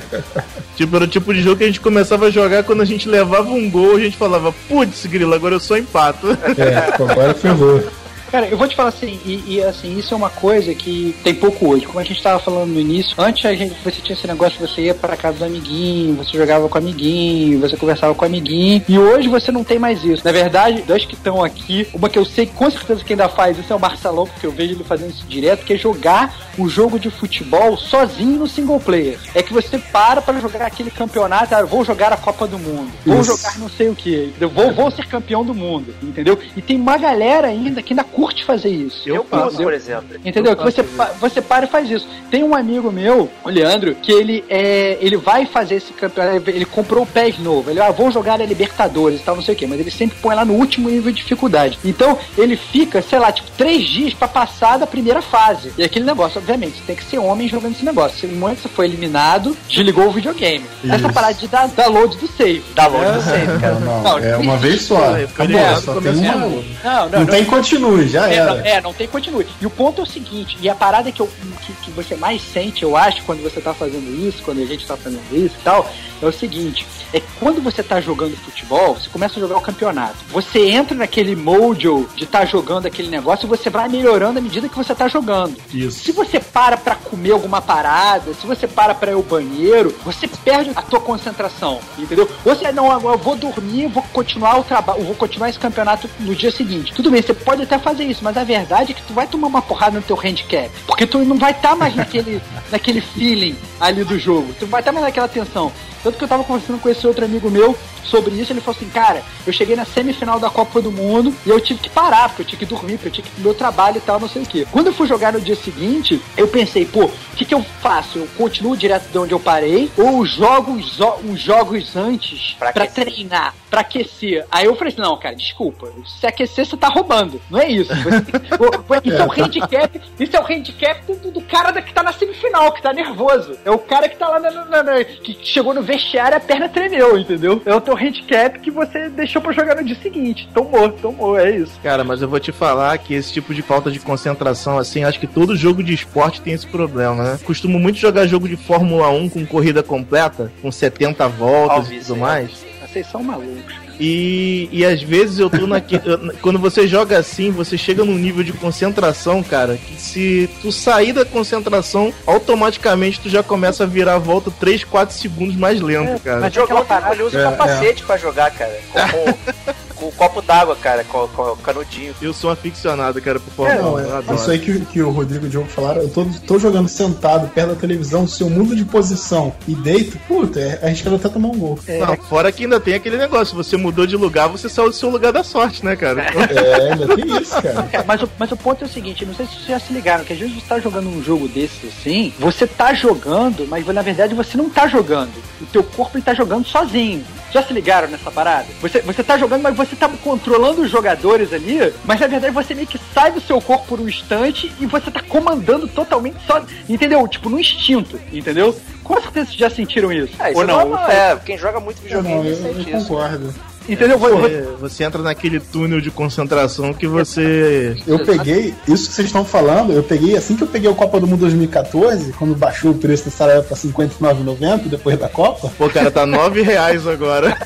tipo, era o tipo de jogo que a gente começava a jogar quando a gente levava um gol, a gente falava, putz, grila, agora eu só empato. É, agora ferrou. Cara, eu vou te falar assim, e, e, assim, isso é uma coisa que tem pouco hoje. Como a gente tava falando no início, antes a gente, você tinha esse negócio, você ia para casa do amiguinho, você jogava com o amiguinho, você conversava com o amiguinho, e hoje você não tem mais isso. Na verdade, dois que estão aqui, uma que eu sei com certeza que ainda faz isso é o Marcelão, porque eu vejo ele fazendo isso direto, que é jogar o jogo de futebol sozinho no single player. É que você para para jogar aquele campeonato, ah, vou jogar a Copa do Mundo, vou Isso. jogar não sei o que, vou, vou ser campeão do mundo, entendeu? E tem uma galera ainda que ainda curte fazer isso. eu faço, curto, por exemplo. Entendeu? Eu Que você, faço pa- você para e faz isso. Tem um amigo meu, o Leandro, que ele é, ele vai fazer esse campeonato, ele comprou o PES novo. Ele, ah, vou jogar a Libertadores e tal, não sei o que, mas ele sempre põe lá no último nível de dificuldade. Então, ele fica, sei lá, tipo, três dias pra passar da primeira fase. E aquele negócio, obviamente, você tem que ser homem jogando esse negócio. Se no momento você foi eliminado, desligou o videogame. Essa Isso. parada de dar download do save. Download do save, cara. Não, Não, é uma vez só. Acabou, no tem uma. jogo. Não, Não, tem continue, já É, era. não, é, não tem continue. E o ponto é o seguinte, e a parada que, eu, que, que você mais sente, eu acho, quando você tá fazendo isso, quando a gente tá fazendo isso e tal, é o seguinte, é quando você tá jogando futebol, você começa a jogar o campeonato. Você entra naquele mojo de estar tá jogando aquele negócio e você vai melhorando à medida que você tá jogando. Isso. Se você para pra comer alguma parada, se você para pra ir ao banheiro, você perde a tua concentração, entendeu? Você, não, agora eu vou dormir, vou continuar o trabalho, vou continuar esse campeonato no dia seguinte. Tudo bem, você pode até fazer isso, mas a verdade é que tu vai tomar uma porrada no teu handicap, porque tu não vai estar mais naquele, naquele feeling ali do jogo, tu não vai estar mais naquela tensão. Tanto que eu tava conversando com esse outro amigo meu sobre isso, ele falou assim, cara, eu cheguei na semifinal da Copa do Mundo e eu tive que parar, porque eu tinha que dormir, porque eu tinha que ir pro meu trabalho e tal, não sei o quê. Quando eu fui jogar no dia seguinte, eu pensei, pô, o que, que eu faço? Eu continuo direto de onde eu parei ou jogo zo- uns jogos antes Pra pra, aquecer. treinar, pra aquecer? Aí eu falei assim, não, cara, desculpa, se aquecer você tá roubando, não é isso. Você- isso é o handicap, isso é o handicap do, do cara que tá na semifinal, que tá nervoso. É o cara que tá lá na, na- na- que chegou no vestiário a perna tremeu, entendeu? É o teu handicap que você deixou pra jogar no dia seguinte. Tomou, tomou, é isso. Cara, mas eu vou te falar que esse tipo de falta de concentração, assim, acho que todo jogo de esporte tem esse problema, né? Costumo muito jogar jogo de Fórmula 1 com corrida completa, com 70 voltas e tudo é. mais. Vocês são malucos. E, e às vezes eu tô naquele. quando você joga assim, você chega num nível de concentração, cara, que se tu sair da concentração, automaticamente tu já começa a virar a volta 3, 4 segundos mais lento, cara. mas- Jogão Aquela parada- ele usa É, o capacete pra jogar, cara. Com, com, o copo d'água, cara, com, com o canudinho. Eu sou aficionado, cara, por É, Fórmula não, 1. eu é, adoro. isso aí que, que o Rodrigo e o Diogo falaram, eu tô, tô jogando sentado perto da televisão, se eu mudo de posição e deito, puta, é arriscado até tomar um gol. Não, fora que ainda tem aquele negócio, você mudou de lugar, você saiu do seu lugar da sorte, né, cara? É, ainda tem isso, cara. É, mas, o, mas o ponto é o seguinte, não sei se vocês já se ligaram, que às vezes você tá jogando um jogo desses assim, você tá jogando, mas na verdade você não tá jogando. O teu corpo ele tá jogando sozinho. Já se ligaram nessa parada? Você, você tá jogando, mas você tá controlando os jogadores ali, mas na verdade você meio que sai do seu corpo por um instante e você tá comandando totalmente só. Entendeu? Tipo, no instinto, entendeu? Com certeza vocês já sentiram isso. É, isso Ou não? não, é. Quem joga muito Eu, não, videogame eu, sente eu isso. concordo. Entendeu? Você- Você, você entra naquele túnel de concentração que você. Eu peguei, isso que vocês estão falando, eu peguei assim que eu peguei o Copa do Mundo 2014, quando baixou o preço da Saraiva pra R$ 59,90 depois da Copa. Pô, cara, tá 9 reais agora.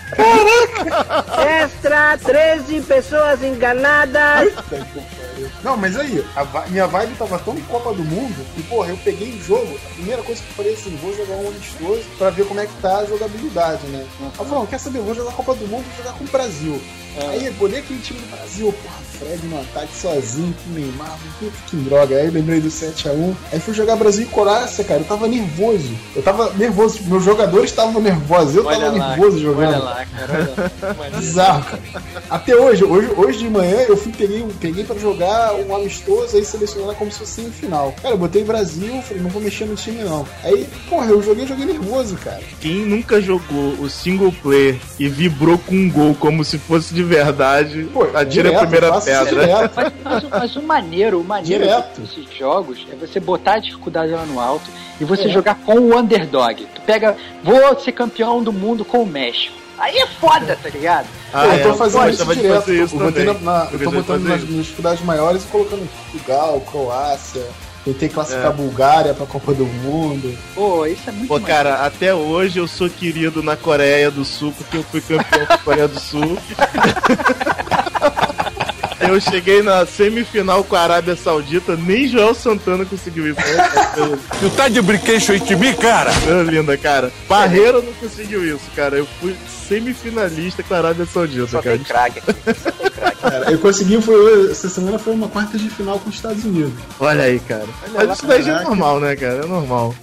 Extra, 13 pessoas enganadas. Não, mas aí, a minha vibe tava tão em Copa do Mundo que, porra, eu peguei o jogo. A primeira coisa que eu falei assim, vou jogar um amistoso pra ver como é que tá a jogabilidade, né? Aí eu falei, não, quer saber, vou jogar Copa do Mundo, vou jogar com o Brasil. Aí eu olhei aquele time do Brasil, porra, Fred no ataque sozinho, com o Neymar, puta que droga. Aí eu lembrei do 7x1. Aí fui jogar Brasil e Croácia, cara. Eu tava nervoso. Eu tava nervoso, tipo, meus jogadores estavam nervosos. Eu Olha tava lá, nervoso jogando. Olha lá, cara. Olha lá. Bizarro, cara. Até hoje, hoje, hoje de manhã eu fui peguei, peguei pra jogar um amistoso aí selecionar como se fosse semifinal. Cara, eu botei Brasil, falei, não vou mexer no time não. Aí, porra, eu joguei, joguei nervoso, cara. Quem nunca jogou o single player e vibrou com um gol como se fosse de verdade, Pô, atira direto, a primeira pedra. Mas, mas o- mas o maneiro, o maneiro Direto. desses jogos é você botar a dificuldade lá no alto e você É. jogar com o underdog. Tu pega, vou ser campeão do mundo com o México. Aí é foda, tá ligado? Ah, eu é, tô fazendo eu isso de direto. fazer isso eu na, também. na- Eu tô de botando nas, nas dificuldades maiores e colocando Portugal, Croácia. Tentei classificar É. a Bulgária pra Copa do Mundo. Pô, isso é muito Pô, cara, até hoje eu sou querido na Coreia do Sul, porque eu fui campeão da Coreia do Sul. Eu cheguei na semifinal com a Arábia Saudita, nem Joel Santana conseguiu. Coisa- Tu tá de brinquedo de mim, cara? coisa linda, cara. Barreira não conseguiu isso, cara. Eu fui semifinalista com a Arábia Saudita, Só cara. tem craque. Cara, eu consegui, foi, essa semana foi uma quarta de final com os Estados Unidos. Olha aí, cara. Mas isso daí já é normal, né, cara? É normal.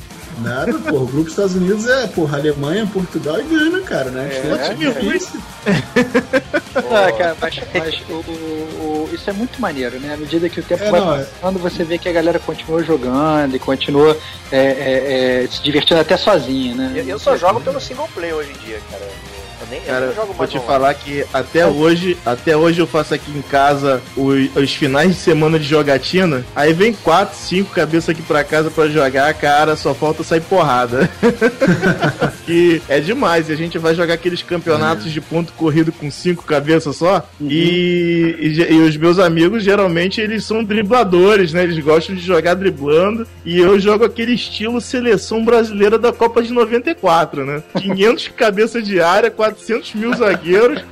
Nada, porra. O grupo dos Estados Unidos é, porra, Alemanha, Portugal e Gana, cara, né? É, É, difícil. Ah, cara, mas, mas o, o- o- isso é muito maneiro, né? À medida que o tempo É, vai não, é. passando, você vê que a galera continua jogando e continua é, é, é, se divertindo até sozinha, né? Eu, eu só jogo pelo single play hoje em dia, cara. Eu nem, eu Cara, nem jogo vou mais te online. falar que até hoje, até hoje eu faço aqui em casa os, os finais de semana de jogatina. Aí vem quatro, cinco cabeças aqui pra casa pra jogar, cara, só falta sair porrada. que é demais. E a gente vai jogar aqueles campeonatos de ponto corrido com cinco cabeças só. E, e, ge- e os meus amigos, geralmente, eles são dribladores, né? Eles gostam de jogar driblando. E eu jogo aquele estilo seleção brasileira da Copa de 94, né? 500 cabeças de área, 400 mil zagueiros.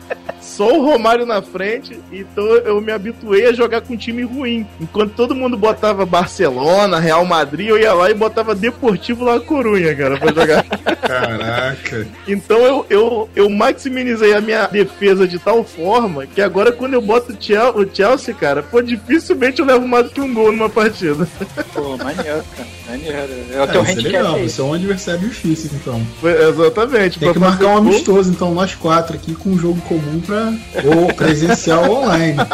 Só o Romário na frente, então eu me habituei a jogar com um time ruim. Enquanto todo mundo botava Barcelona, Real Madrid, eu ia lá e botava Deportivo La Corunha, cara, pra jogar. Caraca. Então eu, eu, eu maximizei a minha defesa de tal forma que agora quando eu boto o Chel- o Chelsea, cara, pô, dificilmente eu levo mais do que um gol numa partida. Pô, maneiro, cara. Maneiro. É o teu isso é handicap legal, você é um adversário difícil, então. Exatamente. Tem que marcar um gol. amistoso, então, nós quatro aqui com um jogo comum pra. ou presencial ou online.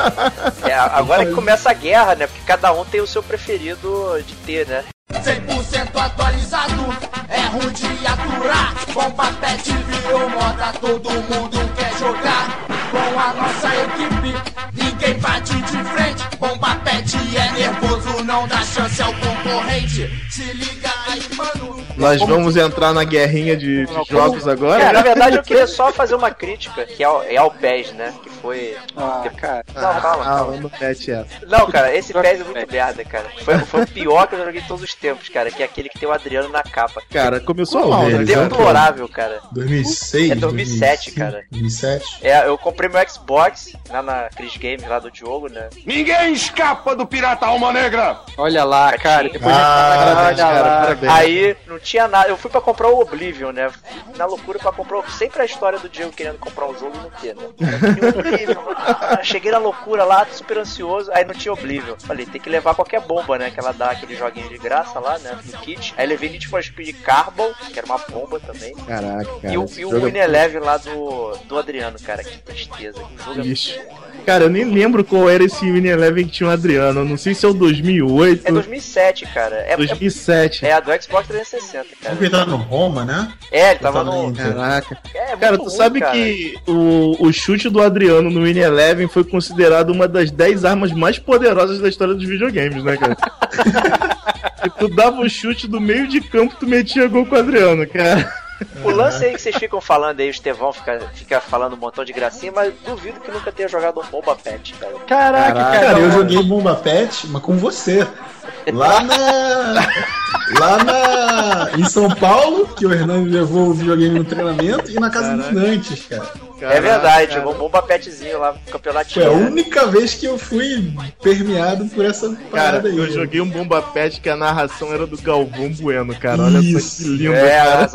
É, agora que começa a guerra, né? Porque cada um tem o seu preferido de ter, né? 100% atualizado, é ruim de aturar. Bomba pet virou moda, todo mundo quer jogar. Com a nossa equipe, ninguém bate de frente. Bomba pet é nervoso, não dá chance ao concorrente. Se liga aí, mano. Nós vamos entrar na guerrinha de, de jogos agora. Cara, na verdade eu queria só fazer uma crítica, que é ao, é ao PES, né? Que foi. Ah, cara. Não, calma, Ah, calma. não mete essa. Não, cara, esse PES é muito merda, cara. Foi, foi o pior que eu joguei em todos os tempos, cara. Que é aquele que tem o Adriano na capa. Cara, começou Qual mal, né? Deplorável, cara. 2006? É 2007, 2005, cara. 2007? É, eu comprei meu Xbox lá na Chris Games, lá do Diogo, né? Ninguém escapa do pirata alma negra. Olha lá, cara. Depois Ah, de cara, lá. parabéns. Aí não tinha nada. Eu fui pra comprar o Oblivion, né? Na loucura pra comprar. o- Sempre a história do Diego querendo comprar um jogo e não ter, né? Oblivion. cheguei na loucura lá, super ansioso. Aí não tinha Oblivion. Falei, tem que levar qualquer bomba, né? Que ela dá aquele joguinho de graça lá, né? No kit. Aí levei Need for Speed Carbon, que era uma bomba também. Caraca, cara. e o, e o é Win Eleven lá do, do Adriano, cara. Que tristeza. Que jogo é Lixo. Cara, eu nem lembro qual era esse Win Eleven que tinha o Adriano. Não sei se é o 2008, É 2007, cara. É, 2007. é, é a do Xbox 360, cara. Porque tá no Roma, né? É, ele tava Eu no. Caraca. É, muito Cara, tu ruim, sabe cara. que o, o chute do Adriano no Win Eleven foi considerado uma das 10 armas mais poderosas da história dos videogames, né, cara? e tu dava o chute do meio de campo, tu metia gol com o Adriano, cara. O lance aí que vocês ficam falando aí, o Estevão fica, fica falando um montão de gracinha, mas duvido que nunca tenha jogado um Bomba Pet, cara. Caraca, Caraca, cara. Cara, eu joguei Bomba Pet, mas com você. Lá na. Lá na. Em São Paulo, que o Hernani levou o videogame no treinamento, e na casa dos Nantes, cara. É verdade, cara. um Bomba Petzinho lá no Foi campeonatinho. a né? única vez que eu fui permeado por essa Cara, parada aí. eu joguei um Bomba Pet que a narração era do Galvão Bueno, cara. Olha só Isso. que lindo, É, a cara.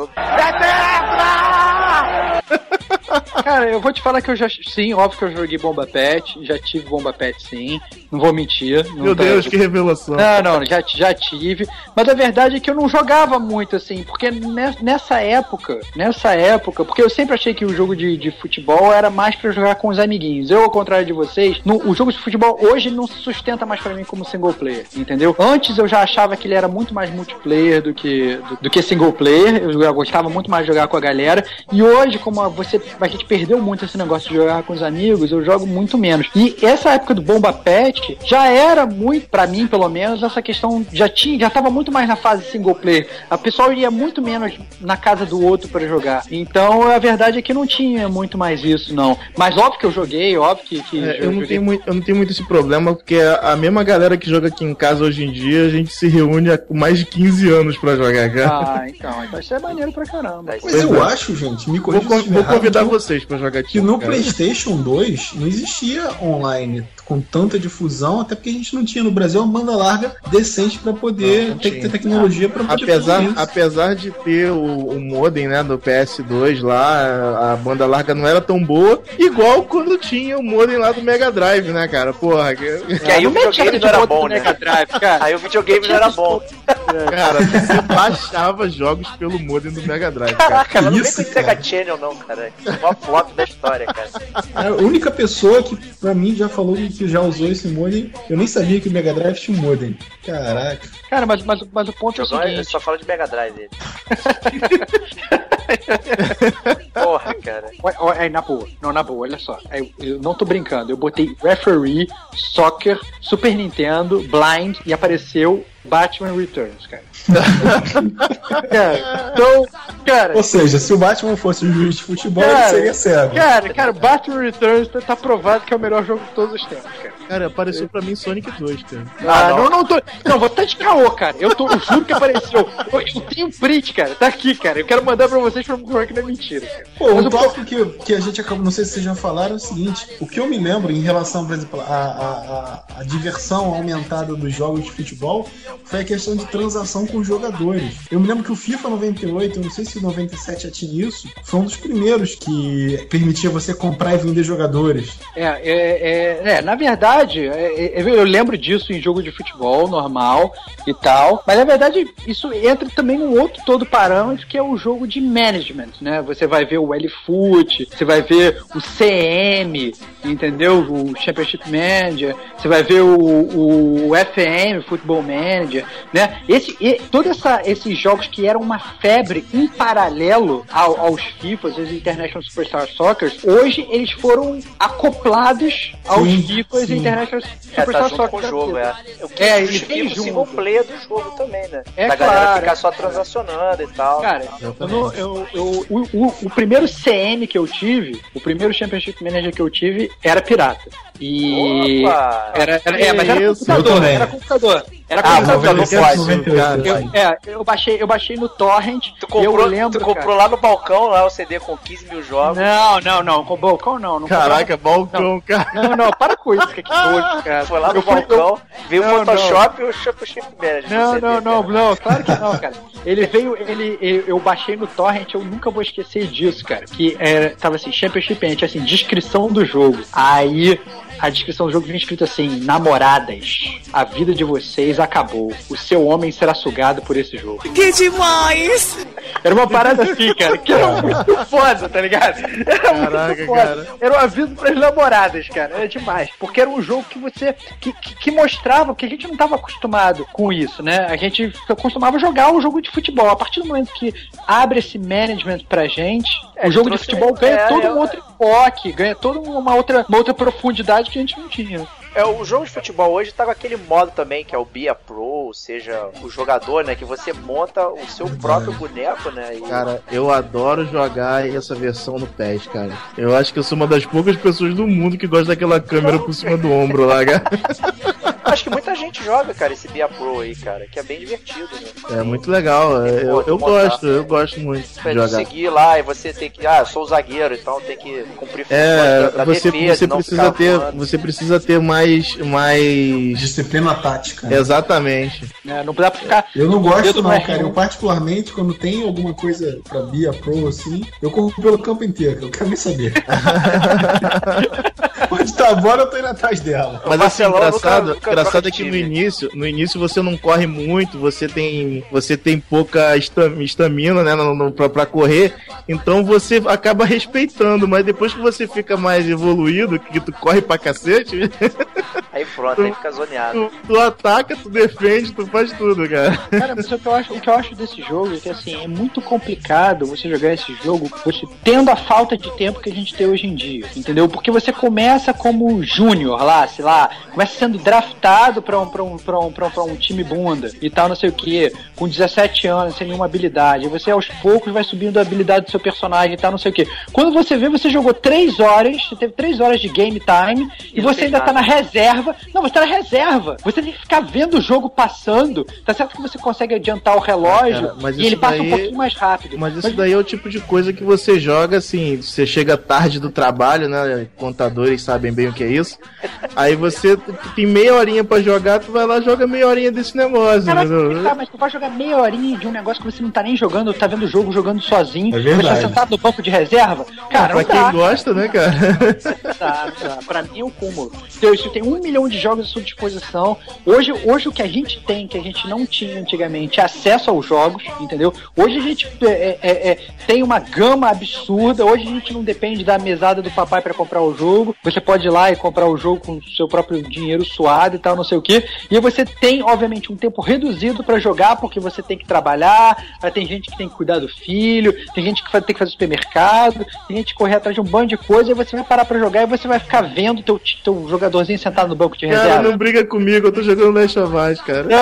Cara, eu vou te falar que eu já. Sim, óbvio que eu joguei Bomba Pet. Já tive Bomba Pet, sim. Não vou mentir. não Meu tá- Deus, que revelação. Não, não, já, já tive. Mas a verdade é que eu não jogava muito, assim, porque ne- nessa época, nessa época, porque eu sempre achei que o jogo de, de futebol era mais pra jogar com os amiguinhos. Eu, ao contrário de vocês, no- o jogo de futebol hoje não se sustenta mais pra mim como single player, entendeu? Antes eu já achava que ele era muito mais multiplayer do que, do, do que single player. Eu, eu gostava muito mais de jogar com a galera. E hoje, como você, a gente perdeu muito esse negócio de jogar com os amigos, eu jogo muito menos. E essa época do Bomba Pet já era muito, pra mim pelo menos, essa questão já tinha, já tava muito mais na fase single player. A pessoa ia muito menos na casa do outro pra jogar. Então a verdade é que não tinha muito mais isso, não. Mas óbvio que eu joguei, óbvio que, que É, eu, não joguei- tenho muito, eu não tenho muito esse problema, porque a, a mesma galera que joga aqui em casa hoje em dia, a gente se reúne há mais de 15 anos pra jogar, cara. Ah, então, então isso é maneiro pra caramba. Mas eu é. acho, gente, me Vou, corrija vou errado, convidar que- vocês pra jogar que no cara. PlayStation 2 não existia online com tanta difusão, até porque a gente não tinha no Brasil uma banda larga decente pra poder Não, não ter, tinha. ter tecnologia pra poder Apesar, fazer isso. apesar de ter o, o modem né, do PS2 lá, a banda larga não era tão boa, igual quando tinha o modem lá do Mega Drive, né, cara? Porra, que- Que aí o Não mete videogame não era bom, né? Mega Drive, cara. Aí o videogame não era bom. Cara, você baixava jogos pelo modem do Mega Drive, cara. Caraca, não vem isso, com esse Sega cara? Channel não, cara. É o maior flop da história, cara. A única pessoa que pra mim já falou que já usou esse modem, eu nem sabia que o Mega Drive tinha um modem. Caraca. Cara, mas, mas, mas o ponto é o é- seguinte. só fala de Mega Drive. Porra, cara. Aí, na boa, não, na boa, olha só. Aí, eu não tô brincando, eu botei Referee, Soccer, Super Nintendo, Blind e apareceu Batman Returns, cara. cara, então, cara, Ou seja, se o Batman fosse um juiz de futebol, Cara, ele seria cego. cara, cara, Batman Returns tá, tá provado que é o melhor jogo de todos os tempos, cara. Cara, apareceu pra mim Sonic 2, cara. Ah, não. não, não tô. Não, vou estar de caô, cara. Eu, tô, eu juro que apareceu. Eu, eu tenho print, cara. Tá aqui, cara. Eu quero mandar pra vocês pra provar que não é mentira, cara. Pô, Mas um o tópico que, que a gente acabou, não sei se vocês já falaram, é o seguinte: o que eu me lembro em relação, por exemplo, à a, a, a diversão aumentada dos jogos de futebol foi a questão de transação com os jogadores. Eu me lembro que o FIFA 98, eu não sei se o 97 já tinha isso, foi um dos primeiros que permitia você comprar e vender jogadores. É, é, é, é, na verdade, verdade, é, é, eu lembro disso em jogo de futebol normal e tal, mas na verdade isso entra também num outro todo parâmetro que é o jogo de management, né? Você vai ver o L-Foot, você vai ver o CM, entendeu? O Championship Manager, você vai ver o, o FM, Football Manager, né? Esse, e, todos esses jogos que eram uma febre em paralelo ao, aos FIFAs, os International Superstar Soccer, hoje eles foram acoplados aos Sim, FIFAs sim. International É, Superstar tá junto com o jogo, é. O que É, justifica vem o single player do jogo também, né? É da galera claro, ficar só claro. transacionando e tal. Cara, eu não- eu- eu- o, o- o primeiro CM que eu tive, o primeiro Championship Manager que eu tive era pirata. E. Opa! Era, era, é, mas era Isso, computador, era computador. Era Ah, computador. 97, não 98, Eu, é, eu baixei, eu baixei no Torrent. Tu e eu comprou, lembro. tu comprou lá no balcão lá o CD com 15 mil jogos. Não, não, não. Com balcão não. não Caraca, balcão, Não. cara. Não, não, para com isso, que que nojo, cara. Foi lá no Eu fui- balcão, veio Não, o Photoshop e o Championship Manager. Não, CD, não, não, não, claro que não, cara. Ele veio, ele, ele- eu baixei no torrent, eu nunca vou esquecer disso, cara. Que era, tava assim, Championship Ant, assim, descrição do jogo. Aí a descrição do jogo vinha escrito assim: namoradas, a vida de vocês acabou. O seu homem será sugado por esse jogo. Que demais! Era uma parada assim, cara, que era muito foda, tá ligado? Era Caraca, muito foda. cara. Era um aviso pras namoradas, cara. Era demais. Porque era um jogo que você. que, que, que mostrava, que a gente não tava acostumado com isso, né? A gente costumava jogar o jogo de futebol. A partir do momento que abre esse management pra gente, o jogo de futebol ganha é, todo é, um outro enfoque, ganha toda uma outra, uma outra profundidade que a gente não tinha. É, o jogo de futebol hoje tá com aquele modo também, que é o Be a Pro, ou seja, o jogador, né? Que você monta o seu próprio boneco, né? E Cara, eu adoro jogar essa versão no PES, cara. Eu acho que eu sou uma das poucas pessoas do mundo que gosta daquela câmera por cima do ombro lá, cara. acho que muita gente joga, cara, esse Be a Pro aí, cara, que é bem divertido, né? É muito legal. Eu, eu gosto, eu gosto muito Pra de jogar. seguir lá e você tem que. Ah, eu sou zagueiro, então tem que cumprir É, da você, defesa, você não precisa ter, voando. você precisa ter mais, mais. Disciplina tática. né? Exatamente. né? Não dá pra ficar. Eu não gosto não, cara. R1. Eu particularmente, quando tem alguma coisa pra Bia Pro assim, eu corro pelo campo inteiro. Eu quero nem saber. Onde tá a bola, eu tô indo atrás dela. Mas assim, Barcelona engraçado, nunca- nunca engraçado é que no início, no início você não corre muito, você tem, você tem pouca esta- estamina, né, no, no, pra, pra correr, então você acaba respeitando, mas depois que você fica mais evoluído, que tu corre pra cacete, Aí pronto, aí fica zoneado. tu, tu ataca, tu defende, tu faz tudo, cara. Cara, mas o que, eu acho, o que eu acho desse jogo é que assim, é muito complicado você jogar esse jogo você tendo a falta de tempo que a gente tem hoje em dia, entendeu? Porque você começa como júnior lá, sei lá, começa sendo draftado pra um, pra um, pra um, pra um, pra um time bunda e tal, não sei o que, com 17 anos, sem nenhuma habilidade. E você aos poucos vai subindo a habilidade do seu personagem e tal, não sei o que. Quando você vê, você jogou 3 horas, você teve 3 horas de game time e, E você ainda tá nada. na reserva. Não, você tá na reserva. Você tem que ficar vendo o jogo passando. Tá certo que você consegue adiantar o relógio Cara, mas e ele passa um daí- pouquinho mais rápido. Mas isso daí é o tipo de coisa que você joga assim, você chega tarde do trabalho, né? Contadores sabem bem o que é isso. Aí você tem meia horinha pra jogar, tu vai lá e joga meia horinha desse negócio, Caraca, entendeu? tá, mas tu vai jogar meia horinha de um negócio que você não tá nem jogando, tá vendo o jogo jogando sozinho. É Você tá verdade. sentado no banco de reserva. Cara, pra não quem dá. gosta, né, cara? Não dá. Pra mim é o cúmulo. Então, isso tem um milhão de jogos à sua disposição. Hoje, hoje o que a gente tem, que a gente não tinha antigamente, é acesso aos jogos, entendeu? Hoje a gente é, é, é, tem uma gama absurda. Hoje a gente não depende da mesada do papai pra comprar o jogo. Você pode ir lá e comprar o jogo com o seu próprio dinheiro suado e tal, não sei o que. E você tem, obviamente, um tempo reduzido pra jogar, porque você tem que trabalhar. Tem gente que tem que cuidar do filho, tem gente que ter que fazer supermercado, tem gente que correr atrás de um bando de coisa. E você vai parar pra jogar e você vai ficar vendo teu, teu jogadorzinho sentado no banco de Cara, reserva. não briga comigo, eu tô jogando Last of Us, cara.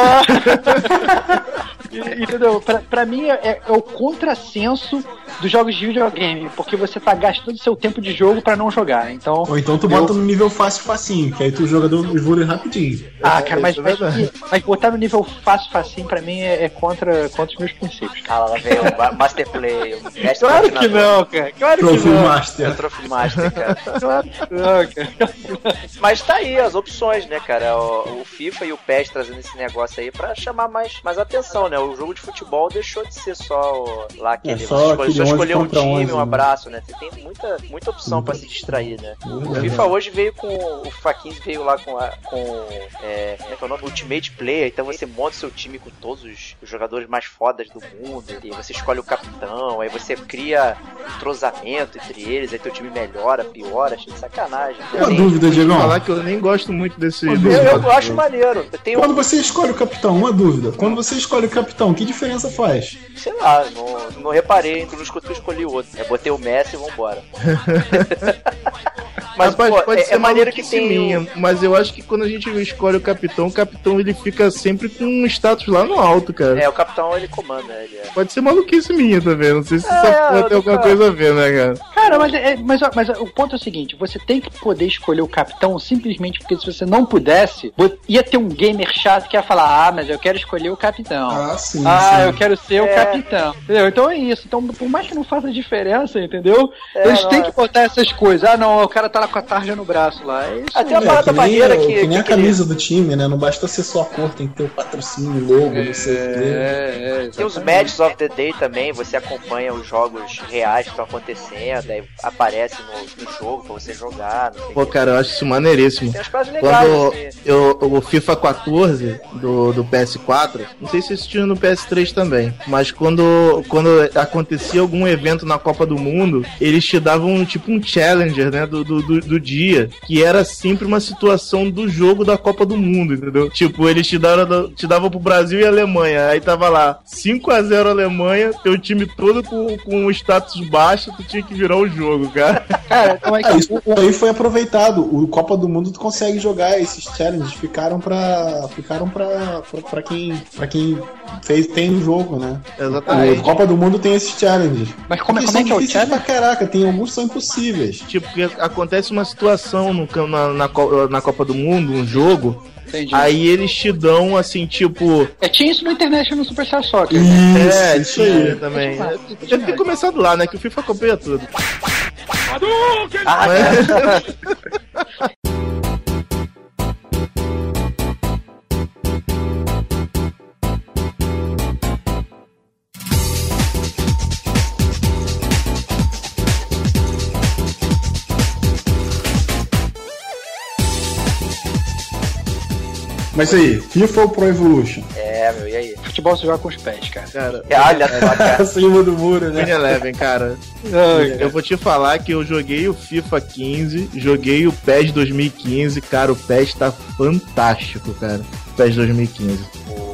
Entendeu? Pra, pra mim é, é o contrassenso dos jogos de videogame, porque você tá gastando seu tempo de jogo pra não jogar. Então. Ou então tu bota no nível fácil facinho, que aí tu jogador evolui rapidinho. Ah, cara, mas, isso é mas, verdade. mas botar no nível fácil, facinho, pra mim é, é contra, contra os meus princípios. Ah, lá vem o Ma- Master Play, o Claro que não, cara. Claro que Trophy não. É o Master. Trophy Master, cara. Claro que não, cara. Mas tá aí as opções, né, cara? O, o FIFA e o PES trazendo esse negócio aí pra chamar mais, mais atenção, né? O jogo de futebol deixou de ser só o- lá aquele É, só aquele só 11 escolher um time, 11, um né? abraço, né? Você tem muita, muita opção pra se distrair, né? O Verdade. FIFA hoje veio com. O FIFA 15 veio lá com. A, com é, como é que é o nome? Ultimate Player. Então você monta seu time com todos os, jogadores mais fodas do mundo. E você escolhe o capitão. Aí você cria entrosamento entre eles. Aí teu time melhora, piora. Achei de sacanagem. Uma Assim, dúvida, Diegão. Falar que eu nem gosto muito desse. eu, eu acho maneiro. Eu tenho, Quando você escolhe o capitão, uma dúvida. Quando você escolhe o capitão, que diferença faz? sei lá, não, não reparei entre os que eu escolhi o outro. Eu botei o Messi e vambora. Mas, Rapaz, pô, pode é, ser é maneiro que tem. minha, mas eu acho que quando a gente escolhe o capitão, o capitão ele fica sempre com um status lá no alto, cara. É, o capitão ele comanda, ele é. Pode ser maluquice minha também, não sei se É, essa porra eu tem alguma coisa a ver, né, cara? Cara, mas, é, mas, mas o ponto é o seguinte: você tem que poder escolher o capitão simplesmente porque se você não pudesse, ia ter um gamer chato que ia falar: Ah, mas eu quero escolher o capitão. Ah, sim, Ah, sim. eu quero ser o É. capitão. Entendeu? Então é isso. Então, por mais que não faça diferença, entendeu? É, Eles têm é. que botar essas coisas. Ah, não, o cara tá lá com a tarja no braço lá. É isso. Ah, tem uma aí. É, parada que nem, maneira que- que nem a camisa do time, né? Não basta ser só a cor, tem que ter o patrocínio, logo, não sei o quê. É, é, Tem os. Matches of the Day também, você acompanha os jogos reais que estão acontecendo, aí aparece no, no jogo pra você jogar, não sei Pô, cara, eu acho isso maneiríssimo. Tem umas legais, Quando assim. eu, o FIFA 14 do, do PS4, não sei se isso tinha no PS3 também, mas quando, quando acontecia algum evento na Copa do Mundo, eles te davam tipo um challenger, né, do, do, do, do dia, que era sempre uma situação do jogo da Copa do Mundo, entendeu? Tipo, eles te davam, te davam pro Brasil e Alemanha, aí tava lá 5 a 0 Alemanha, teu time todo com, com status baixo, tu tinha que virar o jogo, cara. Cara, então é que Ah, isso aí foi aproveitado. O Copa do Mundo tu consegue jogar esses challenges, ficaram pra. ficaram pra, pra, pra quem. para quem fez, tem no jogo, né? Exatamente. O Copa do Mundo tem esses challenges. Mas como, é- como é são que é o challenge? pra caraca, tem alguns que são impossíveis. Tipo, que acontece uma situação no, na, na, na Copa do Mundo, um jogo, Entendi. aí eles te dão assim, tipo. É, tinha isso no International Superstar Soccer. né? Isso, é, isso tinha aí. também. É, Deve ter começado lá, né? Que o FIFA copia tudo. Ah, Mas- Mas aí, FIFA ou Pro Evolution? é, meu, e aí? Futebol se joga com os pés, cara. Cara, Olha só, cara. Acima do muro, né? Win Eleven, cara. Eu vou te falar que eu joguei o FIFA 15, joguei o PES 2015, cara, o PES tá fantástico, cara. O PES 2015. O, o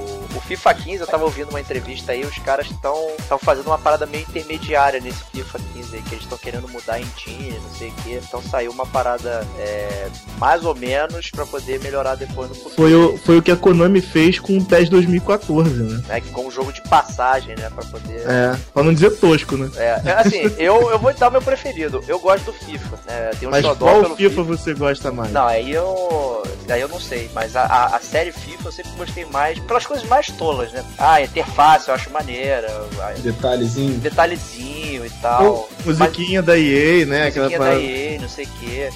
FIFA 15, eu tava ouvindo uma entrevista aí, os caras estão fazendo uma parada meio intermediária nesse FIFA 15 aí, que eles estão querendo mudar em time, não sei o que. Então saiu uma parada é, mais ou menos pra poder melhorar depois no futuro. Foi o, foi o que a Konami fez com o PES 2014, né? Que com um jogo de passagem, né? Pra poder. É, pra não dizer tosco, né? É, é, assim, eu, eu vou dar o meu preferido. Eu gosto do FIFA, né? Tem um Mas qual pelo FIFA você gosta mais? Não, aí eu. Aí eu não sei, mas a, a, a série FIFA eu sempre gostei mais pelas coisas mais tolas, né? Ah, a interface eu acho maneira, Detalhezinho. detalhezinho e tal. Musiquinha da EA, né? Aquela Musiquinha da parada. EA, não sei o quê.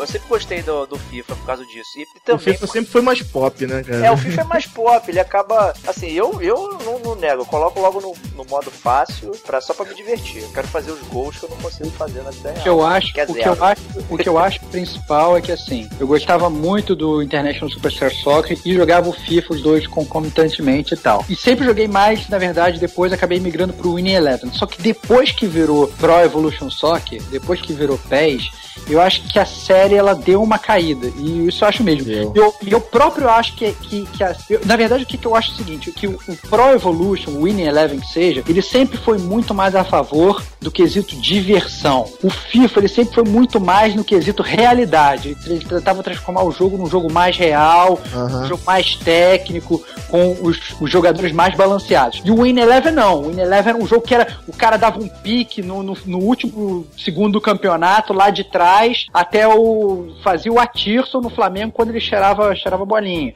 Eu sempre gostei do, do FIFA por causa disso. E O também. FIFA sempre foi mais pop, né, cara? É, o FIFA é mais pop, ele acaba. Assim, eu, eu não, não nego, eu coloco logo no, no modo fácil pra, só pra me divertir. Eu quero fazer os gols que eu não consigo fazer na vida O que real. eu acho, Que é o que eu acho, o que eu acho principal é que assim, eu gostava muito do International Superstar Soccer e jogava o FIFA os dois concomitantemente e tal. E sempre joguei mais, na verdade, depois acabei migrando pro Winning Eleven. Só que depois que virou Pro Evolution Soccer, depois que virou PES, eu acho que a série ela deu uma caída. E isso eu acho mesmo. Eu, e eu próprio acho que, que, que a- eu- na verdade, o que, que eu acho é o seguinte: que o, o Pro Evolution, o Winning Eleven que seja, ele sempre foi muito mais a favor do quesito diversão. O FIFA, ele sempre foi muito mais no quesito realidade. Ele tentava transformar o jogo num jogo mais real, Aham. um jogo mais técnico, com os, os jogadores mais balanceados. E o Win Eleven não. O Win Eleven era um jogo que era. O cara dava um pique no, no, no último segundo do campeonato, lá de trás, até o. fazia o Atirson no Flamengo quando ele cheirava, cheirava bolinha.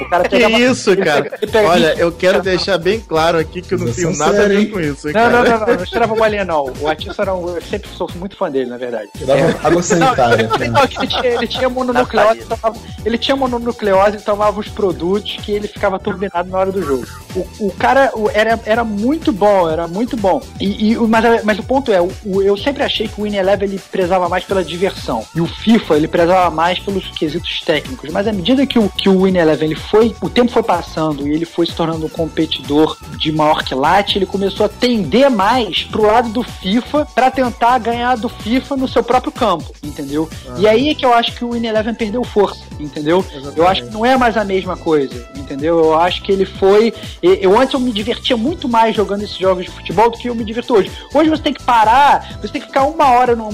O cara Que pegava- isso, ele cara? pega- ele pega Olha, 20 eu quero deixar bem claro aqui que eu não Vocês tenho nada a ver com isso, Não, não, não, não, não cheirava bolinha, não. O Atiço era um. Eu sempre sou muito fã dele, na verdade. Dava água sanitária. Não, não, que ele tinha, ele tinha mononucleose, ele tomava, ele tinha mononucleose e tomava os produtos que ele ficava turbinado na hora do jogo. O, o cara o- era, era muito bom, era muito bom. E, e mas, mas o ponto é, o, o- eu sempre achei que o Win Eleven ele prezava mais pela diversão. E o FIFA ele prezava mais pelos quesitos técnicos. Mas à medida que o, que o Win Eleven ele foi, o tempo foi passando e ele foi se tornando um competidor de maior quilate, ele começou a tender mais pro lado do FIFA para tentar ganhar do FIFA no seu próprio campo, entendeu? E aí é que eu acho que o Win Eleven perdeu força, entendeu? Eu acho que não é mais a mesma coisa, entendeu? Eu acho que ele foi. Eu antes eu me divertia muito mais jogando esses jogos de futebol do que eu me divirto hoje. Hoje você tem que parar, você tem que ficar uma hora no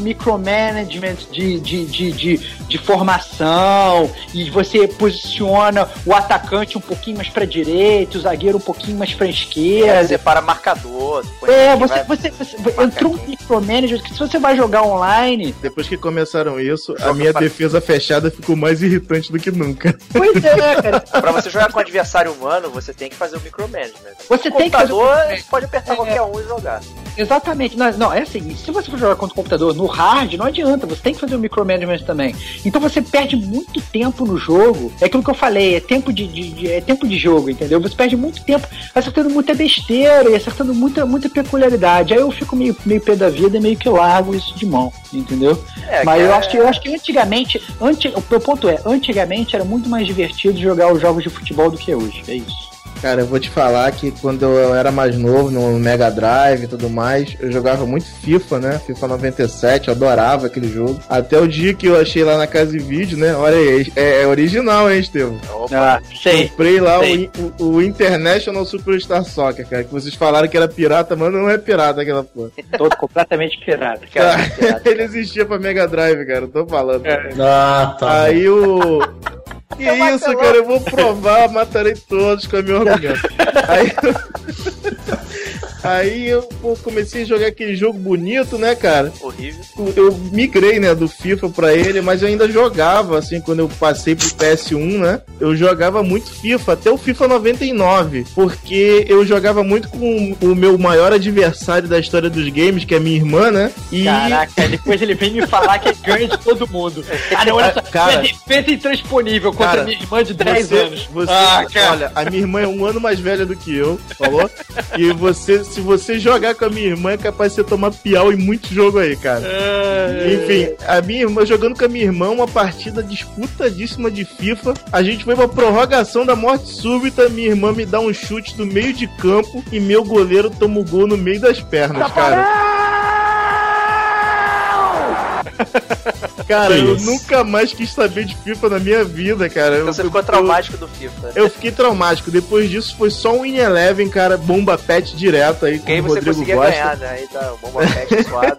micromanagement de, de, de, de, de formação e você posiciona o atacante um pouquinho mais pra direita, o zagueiro um pouquinho mais pra É, esquerda. separa marcador. põe É, você, você, você entrou um micromanager que se você vai jogar online, Depois que começaram isso, a minha defesa fechada ficou mais irritante do que nunca. pois é, cara. Pra você jogar com adversário humano, você tem que fazer o micromanagement. Você O tem que fazer computador, micromanagement. você pode apertar É. qualquer um e jogar. Exatamente. Não, não, é assim, se você for jogar contra o computador no hard, não adianta, você tem que fazer o micromanagement também. Então você perde muito tempo no jogo. É aquilo que eu falei, é tempo de, de- de- é tempo de jogo, entendeu? Você perde muito tempo acertando muita besteira e acertando muita, muita peculiaridade. Aí eu fico meio, meio pé da vida e meio que largo isso de mão, entendeu? É, Mas eu acho, que, eu acho que antigamente, anti, o meu ponto é, antigamente era muito mais divertido jogar os jogos de futebol do que hoje. É isso. Cara, eu vou te falar que quando eu era mais novo, no Mega Drive e tudo mais, eu jogava muito FIFA, né? FIFA 97, eu adorava aquele jogo. Até o dia que eu achei lá na casa de vídeo, né? Olha aí, é, é original, hein, Estevam? Ah, sei. Comprei lá o, sei. o, o International Superstar Soccer, cara, que vocês falaram que era pirata, mas não é pirata aquela porra. Todo completamente pirata. Cara, Ele existia pra Mega Drive, cara, eu tô falando. Ah, tá. Aí o. Que É isso, cara? Eu vou provar, matarei todos com o meu argumento. Aí, aí eu comecei a jogar aquele jogo bonito, né, cara? Horrível. Eu migrei, né, do FIFA pra ele, mas eu ainda jogava, assim, quando eu passei pro PS1, né? Eu jogava muito FIFA, até o FIFA 99, porque eu jogava muito com o meu maior adversário da história dos games, que é minha irmã, né? E Caraca, depois ele vem me falar que ganha de todo mundo. Cara, olha só, Cara. defesa intransponível contra Cara, minha irmã de 10 você, anos. Você, Ah, cara. olha, a minha irmã é um ano mais velha do que eu, falou? E você, se você jogar com a minha irmã, é capaz de você tomar piau em muito jogo aí, cara. Enfim, a minha irmã, jogando com a minha irmã, uma partida disputadíssima de FIFA. A gente foi pra prorrogação da morte súbita. Minha irmã me dá um chute do meio de campo e meu goleiro toma o gol no meio das pernas, cara. Cara, Que eu isso? nunca mais quis saber de FIFA na minha vida, cara. Então Eu- você ficou eu- traumático do FIFA. eu fiquei traumático. Depois disso foi só um In Eleven, cara, bomba pet direto aí com Quem você Rodrigo conseguia Costa. ganhar, né? Aí tá Bomba Pet suado.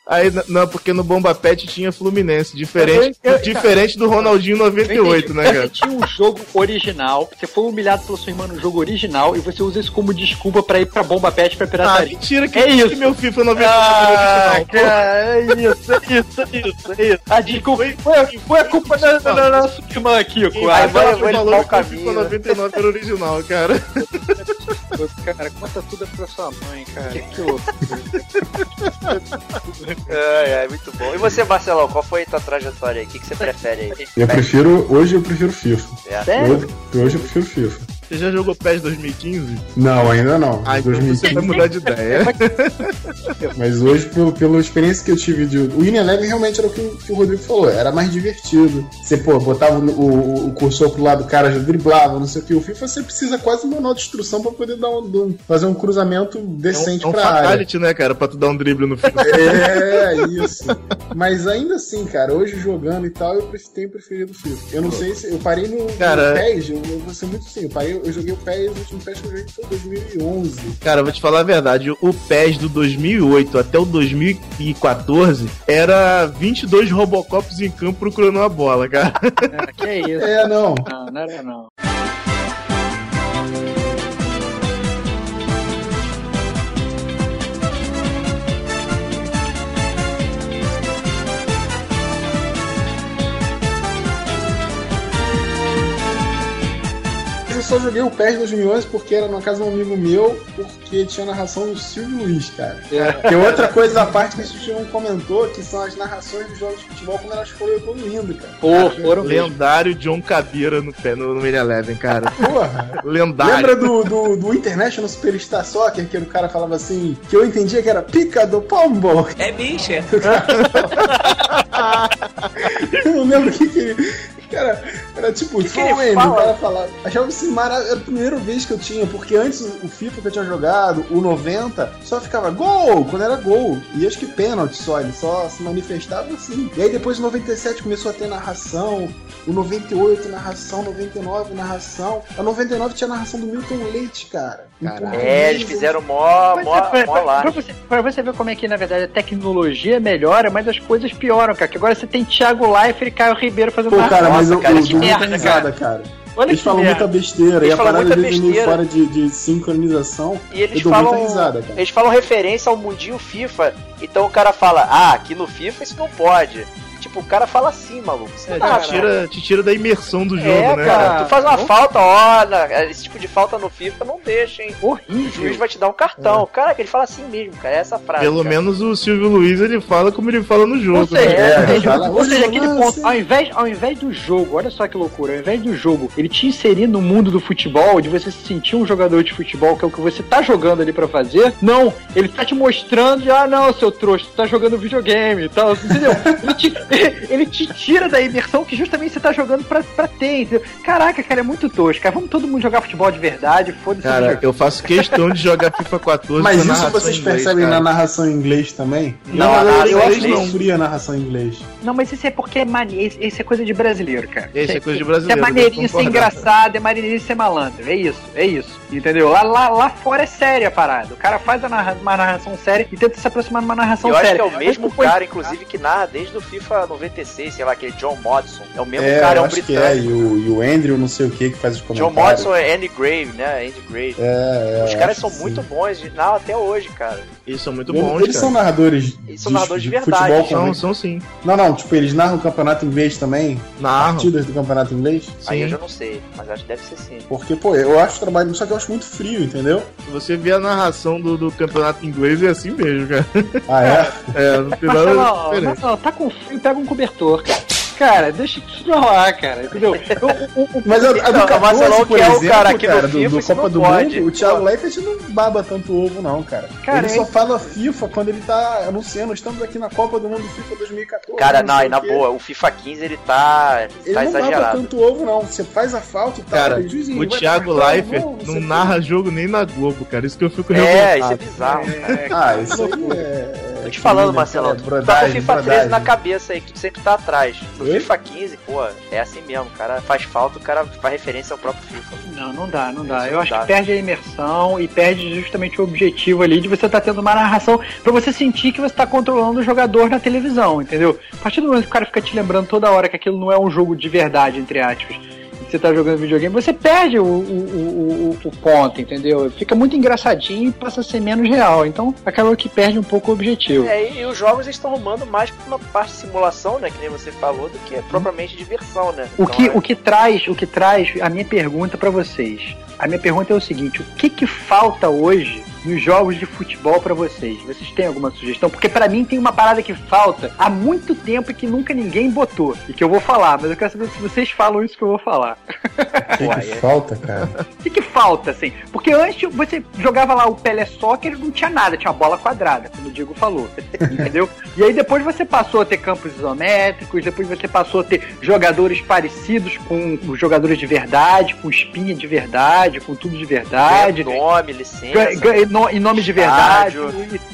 Aí, não, porque no bomba pet tinha Fluminense, diferente, Eu- eu- diferente do Ronaldinho 98, né, Você cara? tinha um jogo original, você foi humilhado pela sua irmã no jogo original e você usa isso como desculpa pra ir pra bomba pet pra Ah, pirataria. mentira que É que isso. meu FIFA 99 Ah, original. cara, é isso, é isso, é isso, é isso. A desculpa foi, foi a culpa da, da, da nossa irmã, Kiko. Ah, Aí vai- falou vai que limpar o caminho, FIFA né? 99 era original, cara. cara, conta tudo pra sua mãe, cara. Que loucura. ai, ai, muito bom. E você, Marcelão, qual foi a tua trajetória aí? O que, que você prefere aí? Eu prefiro. Hoje eu prefiro FIFA. É. Hoje, hoje eu prefiro FIFA. Você já jogou PES 2015? Não, ainda não. Ah, então você 2015. vai mudar de ideia. Mas hoje, pelo, pela experiência que eu tive de. O In Eleven realmente era o que, o- que o Rodrigo falou, era mais divertido. Você, pô, botava o, o, o cursor pro lado, o cara já driblava, não sei o que. O FIFA você precisa quase de manual de instrução pra poder dar um, fazer um cruzamento É um, decente é um pra área. fatality, né, cara? Pra tu dar um drible no FIFA. É, isso. Mas ainda assim, cara, hoje jogando e tal, eu tenho preferido o FIFA. Eu não sei se. Eu parei no, Cara, no PES, eu, eu vou ser muito sim. Eu, parei, eu joguei o PES, o último PES que eu joguei foi 2011. Cara, eu vou te falar a verdade. O PES do 2008 até o 2014 era 22 Robocops em campo procurando a bola, cara. Ah, que é isso? É, não. Não, não era não. Só joguei o PES 2011 porque era na casa de um amigo meu, porque tinha narração do Silvio Luiz, cara. É. Tem outra coisa da parte que a gente não comentou, que são as narrações dos jogos de futebol quando elas foram evoluindo, cara. Pô, foram mesmo. Lendário John Cabeira no, pé- no, no Mania Eleven, cara. Porra! Lendário. Lembra do, do, do International Superstar Soccer, que o cara falava assim, que eu entendia que era pica do pombo? É bicha. Eu não lembro o que que ele... Cara, era tipo, fala? o cara falava. Achava isso maravilhoso. Era a primeira vez que eu tinha, porque antes o FIFA que eu tinha jogado, o 90, só ficava gol, quando era gol. E acho que pênalti só, ele só se manifestava assim. E aí depois o 97 começou a ter narração, o 98 narração, 99 narração. A 99 tinha narração do Milton Leite, cara. É, eles fizeram mó, mó, é, pra, mó pra- lá. pra você, pra você ver como é que, na verdade, a tecnologia melhora, mas as coisas pioram, cara. Que agora você tem Thiago Leifert e Caio Ribeiro fazendo Pô, cara, narração. mas eu, cara, eu muita merda, risada, cara. Olha Eles falam merda. muita besteira, Eles e a falam parada muita às vezes é meio besteira. fora de, de sincronização. E eles eu dou falam, muita risada, cara. eles falam referência ao mundinho FIFA. Então o cara fala, ah, aqui no FIFA isso não pode. Tipo, o cara fala assim, maluco. Isso É, não dá, te, tira, te tira da imersão do jogo, É, né? cara, tu faz uma falta, ó, na- esse tipo de falta no FIFA não deixa, hein? O juiz Horrível. vai te dar um cartão. Caraca, ele fala assim mesmo, cara. É essa frase. Pelo cara. menos o Silvio Luiz ele fala como ele fala no jogo. Ou seja, né? É, ou seja, fala, ou seja, "Hoje aquele não, ponto, sim." ao invés, ao invés do jogo, olha só que loucura, ao invés do jogo, ele te inserir no mundo do futebol, de você se sentir um jogador de futebol, que é o que você tá jogando ali pra fazer, não, ele tá te mostrando de, ah não, seu trouxa, tu tá jogando videogame e tal, entendeu? ele, te, ele te tira da imersão que justamente você tá jogando pra, pra ter, entendeu? Caraca, cara, é muito tosco, cara, vamos todo mundo jogar futebol de verdade, foda-se. Cara, eu faço questão de jogar FIFA 14 Mas isso vocês inglês, percebem cara. na narração em inglês também? Não, eu, a eu narração acho não. fria a narração em inglês. Não, mas isso é porque é mania, isso isso é coisa de brasileiro, cara. Esse é coisa de Isso é brasileiro. maneirinho ser engraçado, é maneirinho ser malandro. É isso, é isso. Entendeu? Lá, lá, lá fora é séria a parada. O cara faz a narra- uma narração séria e tenta se aproximar de uma narração Eu acho séria. que é o mesmo cara, inclusive, que narra desde o FIFA 96, sei lá, aquele John Modson. É o mesmo É, cara, é um acho que é. britânico. E o, e o Andrew, não sei o que, que faz os John comentários. Modson é Andy Grave, né? Andy Grave. É, é, Os caras são muito sim. bons, de narram até hoje, cara. Eles são muito bons, eles cara. são narradores Eles são narradores de verdade. futebol São, são sim. Não, não, tipo, eles narram o campeonato inglês também? Narram. Partidas do campeonato inglês? Aí eu Sim. já não sei, mas acho que deve ser sim. Porque, pô, eu acho o trabalho, só que eu acho muito frio, entendeu? Se você vê a narração do, do campeonato inglês, é assim mesmo, cara. Ah, é? É, não tem nada Marcelo. Marcelo, tá com frio, pega um cobertor, cara. Cara, deixa isso pra lá, cara, entendeu? O- o- o- Mas a, a do 14, Marcelão, por que é o exemplo, cara aqui do cara, do, FIFA, do isso Copa não do pode. Mundo, o Thiago. Leifert não baba tanto ovo, não, cara. Cara, ele só é- fala FIFA quando ele tá anunciando, estamos aqui na Copa do Mundo FIFA 2014. Cara, não, sei e na boa, o FIFA 15 ele tá, Ele tá não baba tanto ovo, não. Você faz a falta e tal. Cara, o Thiago Leifert não, não, narra jogo nem na Globo, cara. Isso que eu fico É, isso é revoltado. bizarro. Ah, isso aí é. Tô te falando, é Marcelão, tu tá com o brodagem, FIFA 13 brodagem. na cabeça aí, que tu sempre tá atrás. No Oi? FIFA 15, pô, é assim mesmo, o cara faz falta, o cara faz referência ao próprio FIFA. Não, não dá, não dá. Isso Eu não acho dá. que perde a imersão e perde justamente o objetivo ali de você estar tendo uma narração pra você sentir que você tá controlando o jogador na televisão, entendeu? A partir do momento que o cara fica te lembrando toda hora que aquilo não é um jogo de verdade, entre aspas, você tá jogando videogame, você perde o, o, o, o- o ponto, entendeu? Fica muito engraçadinho e passa a ser menos real. Então acaba que perde um pouco o objetivo. É, e, os jogos estão arrumando mais pra uma parte de simulação, né, que nem você falou, do que propriamente diversão, né? O Então, que, é- o que traz, o que traz a minha pergunta pra vocês. A minha pergunta é o seguinte: o que que falta hoje nos jogos de futebol pra vocês? Vocês têm alguma sugestão? Porque pra mim tem uma parada que falta há muito tempo e que nunca ninguém botou e que eu vou falar, mas eu quero saber se vocês falam isso que eu vou falar. O que, Uai, que é. falta, cara? O que, que falta, assim? Porque antes você jogava lá o Pelé Soccer, não tinha nada, tinha uma bola quadrada, como o Diego falou. Entendeu? E aí depois você passou a ter campos isométricos, depois você passou a ter jogadores parecidos com os jogadores de verdade, com espinha de verdade, com tudo de verdade. ganha nome, licença. Ganha- ganha- no- em nome de verdade,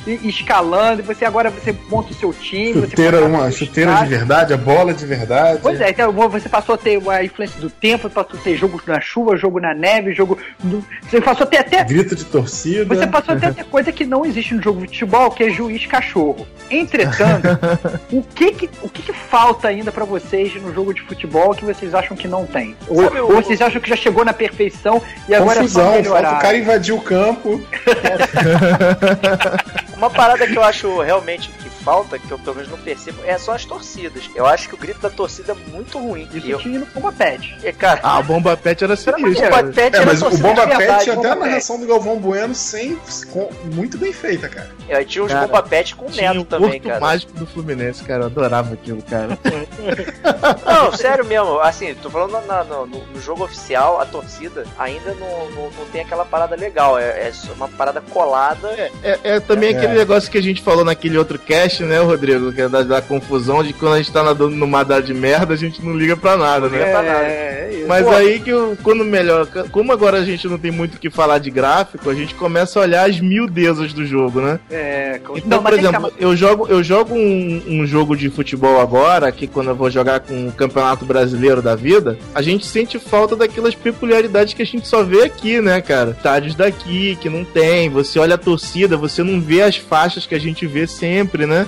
e, e- escalando, e você agora você monta o seu time. Chuteira, uma chuteira de verdade, a bola de verdade. Pois é, então você passou a ter a influência do tempo, passou a ter jogo na chuva, jogo na neve, jogo. no- Você passou a ter até. Grito de torcida. Você passou a ter até coisa que não existe no jogo de futebol, que é juiz cachorro. Entretanto, o que que, o que, que falta ainda pra vocês no jogo de futebol que vocês acham que não tem? Ou, Sabe o- ou vocês acham que já chegou na perfeição e agora é só Confusão, falta melhorar? o cara invadir o campo. Uma parada que eu acho realmente que falta, que eu pelo menos não percebo, é só as torcidas. Eu acho que o grito da torcida é muito ruim. Isso eu, tinha no Bomba Pet. é, cara, Ah, a bomba pet era o sinistro. Bomba Pet É, era mas o Bomba Pet, até Bomba a narração do Galvão Bueno, sem, com- muito bem feita, cara. É, tinha uns Cara, Bomba Pet com Tinha neto o também, Porto cara. Mágico do Fluminense, cara. Eu adorava aquilo, cara. Não, sério mesmo, assim, tô falando na- no, no- jogo oficial, a torcida ainda não, não, não tem aquela parada legal, é, é só uma parada colada. É, é também É. aquele negócio que a gente falou naquele outro cast, né, Rodrigo? Que é da, da confusão de quando a gente tá nadando numa área de merda, a gente não liga pra nada, né? liga pra nada. É, é isso. Mas Pô. aí que eu, quando melhor, como agora a gente não tem muito o que falar de gráfico, a gente começa a olhar as miudezas do jogo, né? É, com- Então, por mas tem que exemplo, eu jogo, eu jogo um, um jogo de futebol agora, que quando eu vou jogar com o Campeonato Brasileiro da vida, a gente sente falta daquelas peculiaridades que a gente só vê aqui, né, cara? Estádios daqui, que não tem, você olha a torcida, você não vê as faixas que a gente vê sempre, né?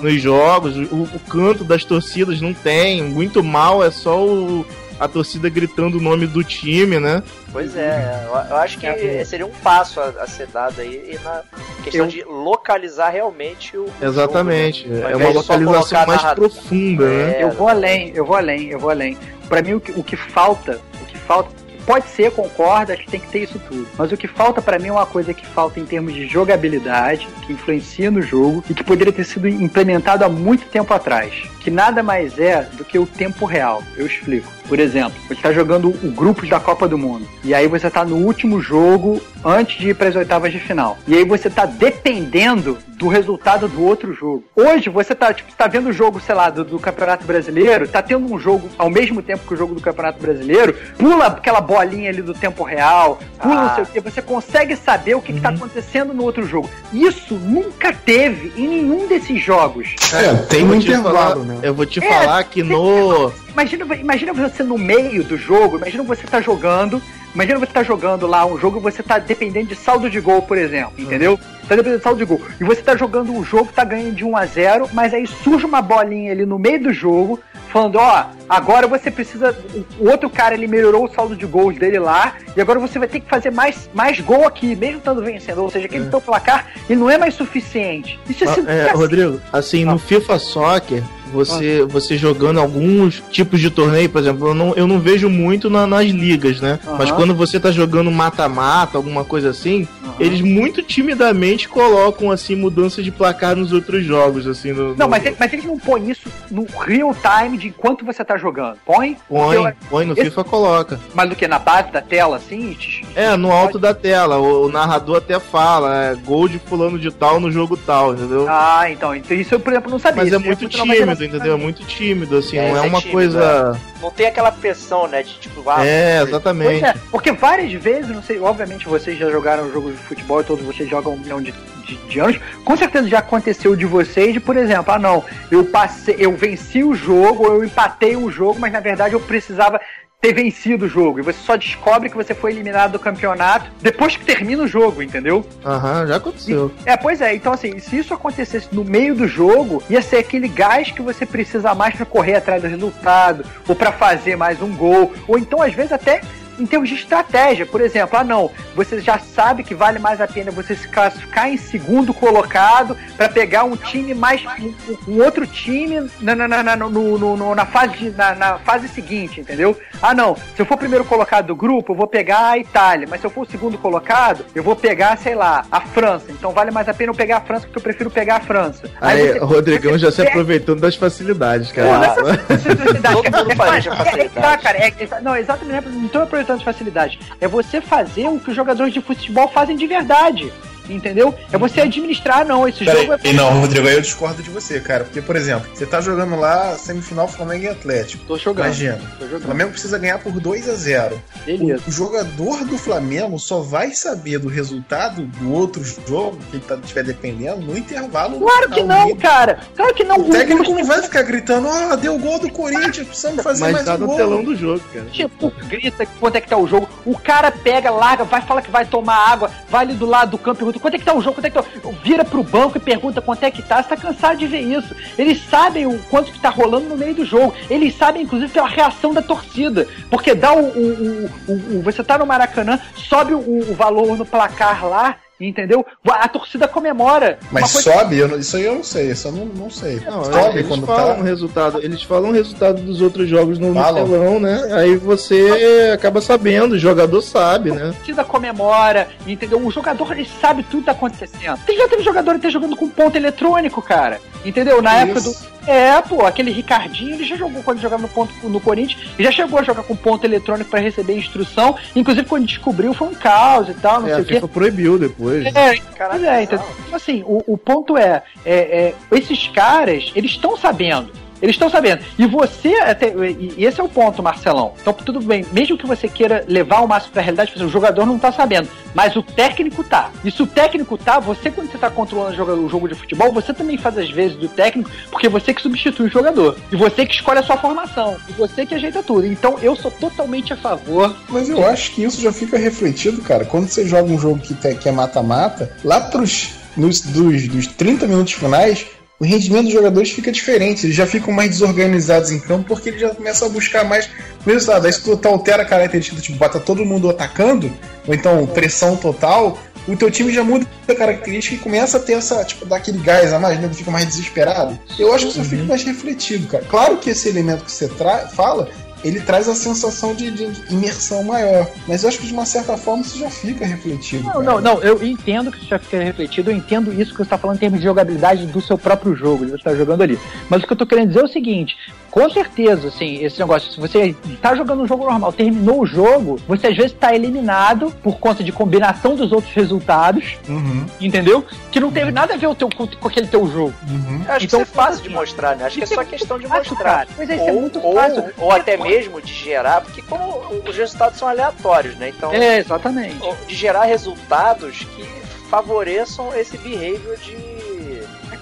Nos jogos, o, o canto das torcidas não tem, muito mal é só o, a torcida gritando o nome do time, né? Pois é, eu, acho que seria um passo a, a ser dado aí e na questão Eu- de localizar realmente o. o Exatamente. jogo, né? É uma localização mais profunda, né? É, Eu vou além, eu vou além, eu vou além. Pra mim, o que, o que falta, o que falta, pode ser, concordo, acho que tem que ter isso tudo. Mas o que falta pra mim é uma coisa que falta em termos de jogabilidade, que influencia no jogo e que poderia ter sido implementado há muito tempo atrás. Que nada mais é do que o tempo real. Eu explico. Por exemplo, você está jogando o grupos da Copa do Mundo. E aí você está no último jogo antes de ir para as oitavas de final. E aí você está dependendo do resultado do outro jogo. Hoje você tá, tipo, tá vendo o jogo, sei lá, do, do Campeonato Brasileiro, tá tendo um jogo ao mesmo tempo que o jogo do Campeonato Brasileiro, pula aquela bolinha ali do tempo real, pula Ah. não sei o que, você consegue saber o que, tá acontecendo no outro jogo. Isso nunca teve em nenhum desses jogos. É, tem um intervalo, né? Eu vou te É, falar que no. Imagina, imagina você no meio do jogo, imagina você tá jogando, imagina você tá jogando lá um jogo e você tá dependendo de saldo de gol, por exemplo, entendeu? Tá dependendo de saldo de gol. E você tá jogando um jogo, tá ganhando de 1 a 0 mas aí surge uma bolinha ali no meio do jogo, falando, ó, agora você precisa. O outro cara ele melhorou o saldo de gols dele lá, e agora você vai ter que fazer mais, mais gol aqui, mesmo estando vencendo. Ou seja, aquele teu placar, ele não é mais suficiente. Isso é, Ah, sido- é, Rodrigo, assim, no FIFA Soccer, você, você jogando alguns tipos de torneio, por exemplo, eu não, eu não vejo muito na- nas ligas, né? Aham. Mas quando você tá jogando mata-mata, alguma coisa assim, Aham. eles muito timidamente colocam, assim, mudanças de placar nos outros jogos, assim. No, Não, no- mas, mas eles não põem isso no real time de enquanto você tá jogando. Põe? Põe, Eu- põe no esse- FIFA, coloca. Mais do que na base da tela, assim? É, no alto da tela, o, o narrador até fala, é, gol de fulano de tal no jogo tal, entendeu? Ah, então. então Isso eu, por exemplo, não sabia. Mas é muito muito entendeu? É muito tímido, assim, É, não é é uma tímido, coisa. Não tem aquela pressão, né? De tipo, ah, É, exatamente. é, porque várias vezes, não sei, obviamente vocês já jogaram jogo de futebol, todos vocês jogam um milhão de, de, de anos, com certeza já aconteceu de vocês, de, por exemplo, ah não, eu passei, eu venci o jogo, eu empatei o jogo, mas na verdade eu precisava ter vencido o jogo. E você só descobre que você foi eliminado do campeonato depois que termina o jogo, entendeu? Aham, já aconteceu. É, pois é. Então, assim, se isso acontecesse no meio do jogo, ia ser aquele gás que você precisa mais pra correr atrás do resultado, ou pra fazer mais um gol, ou então, às vezes, até em termos de estratégia. Por exemplo, ah, não, você já sabe que vale mais a pena você se classificar em segundo colocado pra pegar um time mais. um, um outro time na, na, na, na, no, no- no- na, fase, de- na, na fase seguinte, entendeu? Ah, não, se eu for o primeiro colocado do grupo, eu vou pegar a Itália, mas se eu for o segundo colocado, eu vou pegar, sei lá, a França. Então vale mais a pena eu pegar a França porque eu prefiro pegar a França. Aí, você- o Rodrigão você já se aproveitando das facilidades, Pô, cara. nessa facilidade, Todo cara, mundo é- planeja é- é- facilidade. é- tá, cara, é- é- não, exatamente, não estou de facilidade. É você fazer o que os jogadores de futebol fazem de verdade. Entendeu? É você administrar, não. Esse jogo é. Peraí, não, Rodrigo, aí eu discordo de você, cara. Porque, por exemplo, você tá jogando lá semifinal Flamengo e Atlético. Tô jogando. Imagina. Tô O jogando. Flamengo precisa ganhar por 2 a 0 Beleza. O jogador do Flamengo só vai saber do resultado do outro jogo que ele tá, estiver dependendo no intervalo. no Claro que não, cara. Claro que não. O técnico não vai ficar gritando, ah, deu gol do Corinthians, precisamos fazer Mas mais tá um no gol. telão do jogo, cara. Tipo, grita quanto é que tá o jogo. O cara pega, larga, vai falar que vai tomar água, vai ali do lado do campo e pergunta quanto é que tá o jogo, quanto é que tá. Vira pro banco e pergunta quanto é que tá. Você tá cansado de ver isso. Eles sabem o quanto que tá rolando no meio do jogo. Eles sabem, inclusive, pela reação da torcida. Porque dá o. o- o- o- o- você tá no Maracanã, sobe o, o valor no placar lá. Entendeu? A torcida comemora. Mas sobe? Eu não- isso aí eu não sei, isso eu não, não sei. Não, sobe eles quando falam tá. o resultado, eles falam o resultado dos outros jogos no, no Falam. telão, né? Aí você acaba sabendo, o jogador sabe, né? A torcida comemora, entendeu? O jogador ele sabe tudo que tá acontecendo. Tem já teve jogador que tá jogando com ponto eletrônico, cara. Entendeu? Na época do. É, pô, aquele Ricardinho, ele já jogou quando jogava no ponto no Corinthians, já chegou a jogar com ponto eletrônico pra receber instrução. Inclusive, quando descobriu, foi um caos e tal, não É, sei o quê. Proibiu depois. É, Caralho, é, então, tipo assim, o, o ponto é, é, é, esses caras, eles estão sabendo. Eles estão sabendo. E você, até, e esse é o ponto, Marcelão. Então, tudo bem, mesmo que você queira levar o máximo pra realidade, tipo assim, o jogador não tá sabendo. Mas o técnico tá. E se o técnico tá, você, quando você tá controlando o jogo, de futebol, você também faz as vezes do técnico, porque você que substitui o jogador. E você que escolhe a sua formação. E você que ajeita tudo. Então, eu sou totalmente a favor. Mas eu acho que isso já fica refletido, cara. Quando você joga um jogo que, que é mata-mata, lá pros nos, dos, dos 30 minutos finais, o rendimento dos jogadores fica diferente. Eles já ficam mais desorganizados em campo porque eles já começam a buscar mais resultado. Aí se tu altera a característica, tipo, bota todo mundo atacando, ou então pressão total, o teu time já muda a característica e começa a ter essa, tipo, dar aquele gás a mais, né? Tu fica mais desesperado. Eu acho que isso fica mais refletido, cara. Claro que esse elemento que você fala, ele traz a sensação de, de imersão maior. Mas eu acho que de uma certa forma isso já fica refletido. Não, cara. não, não, eu entendo que isso já fica refletido, eu entendo isso que você está falando em termos de jogabilidade do seu próprio jogo, de você está jogando ali. Mas o que eu tô querendo dizer é o seguinte: com certeza, assim, esse negócio, se você tá jogando um jogo normal, terminou o jogo, você às vezes tá eliminado por conta de combinação dos outros resultados, Uhum, entendeu? Que não teve nada a ver o teu, com, com aquele teu jogo. uhum. Eu acho Então, que isso é fácil de mostrar, né? Acho que é é só muito questão de mostrar. Pois é, isso é ou, muito ou- fácil. ou até mesmo de gerar, porque como os resultados são aleatórios, né? Então, É, exatamente. de gerar resultados que favoreçam esse behavior de.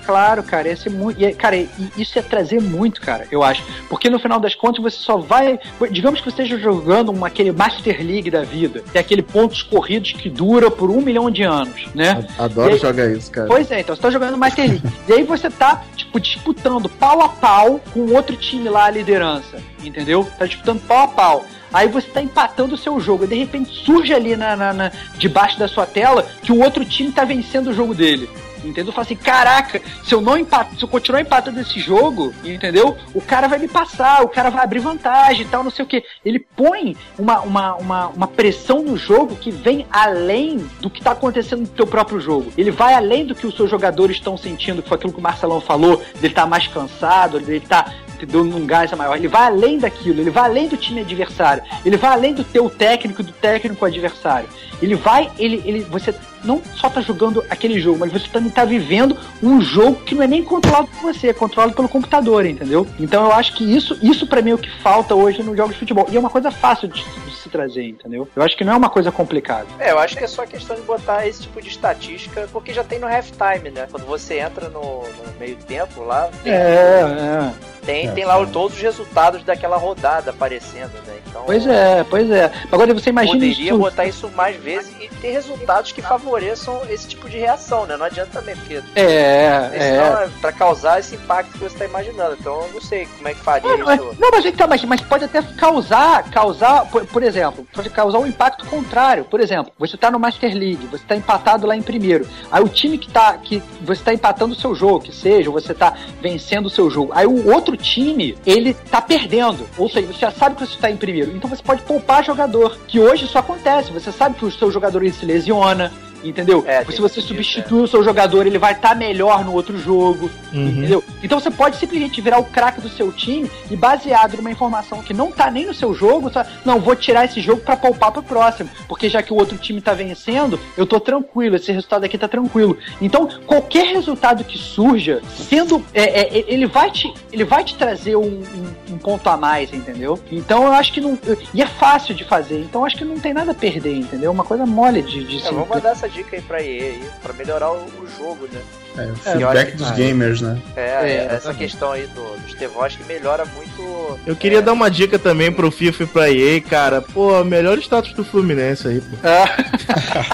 Claro, cara, esse é muito. e é- Cara, isso é trazer muito, cara, eu acho. Porque no final das contas você só vai. Digamos que você esteja jogando uma, aquele Master League da vida, é aquele pontos corridos que dura por um milhão de anos, né? Adoro aí- jogar isso, cara. Pois é, então você tá jogando Master League. e aí você tá, tipo, disputando pau a pau com outro time lá, a liderança. Entendeu? Tá disputando pau a pau. Aí você tá empatando o seu jogo. E de repente surge ali na, na- na- debaixo da sua tela que o outro time tá vencendo o jogo dele. Entendeu? Fala assim, caraca, se eu não empato, se eu continuar empatando esse jogo, entendeu? O cara vai me passar, o cara vai abrir vantagem e tal, não sei o que. Ele põe uma, uma, uma, uma pressão no jogo que vem além do que tá acontecendo no teu próprio jogo. Ele vai além do que os seus jogadores estão sentindo, que foi aquilo que o Marcelão falou, dele tá mais cansado, dele tá entendeu? num gás maior. Ele vai além daquilo, ele vai além do time adversário, ele vai além do teu técnico, do técnico adversário. Ele vai, ele, ele, você não só tá jogando aquele jogo, mas você também tá vivendo um jogo que não é nem controlado por você, é controlado pelo computador, entendeu? Então eu acho que isso, isso para mim é o que falta hoje nos jogos de futebol. E é uma coisa fácil de, de se trazer, entendeu? Eu acho que não é uma coisa complicada. É, eu acho que é só questão de botar esse tipo de estatística, porque já tem no halftime, né? Quando você entra no, no meio tempo lá, tem, É, é. Tem, É, tem lá sim. todos os resultados daquela rodada aparecendo, né? Então, Pois é, pois é. Agora você imagina poderia isso. botar isso mais vezes e ter resultados que favoreçam esse tipo de reação, né? Não adianta também, porque É, é. senão é pra causar esse impacto que você tá imaginando. Então eu não sei como é que faria Não, mas, isso. não, mas, então, mas, mas pode até causar, causar, por, por exemplo, pode causar um impacto contrário. Por exemplo, você tá no Master League, você tá empatado lá em primeiro. Aí o time que tá, que você tá empatando o seu jogo, que seja, você tá vencendo o seu jogo. Aí o outro time, ele tá perdendo. Ou seja, você já sabe que você tá em primeiro. Então você pode poupar jogador. Que hoje isso acontece. Você sabe que o seu jogador se lesiona. Entendeu? É, se você isso, substitui o seu jogador, ele vai estar melhor no outro jogo. Uhum. Entendeu? Então você pode simplesmente virar o craque do seu time e baseado numa informação que não tá nem no seu jogo, só, não, vou tirar esse jogo pra poupar pro próximo, porque já que o outro time tá vencendo, eu tô tranquilo, esse resultado aqui tá tranquilo. Então, qualquer resultado que surja, sendo é, é, ele vai te ele vai te trazer um, um- um ponto a mais, entendeu? Então eu acho que não e é fácil de fazer, então eu acho que não tem nada a perder, entendeu? Uma coisa mole de, de É, se- vamos mandar essa dica aí pra EA aí, pra melhorar o, o jogo, né? É, o eu feedback dos que- gamers, né? É, É, essa exatamente. questão aí do, dos T-Voz que melhora muito. Eu queria é, dar uma dica também pro FIFA e pra EA, cara. Pô, melhor status do Fluminense aí, pô.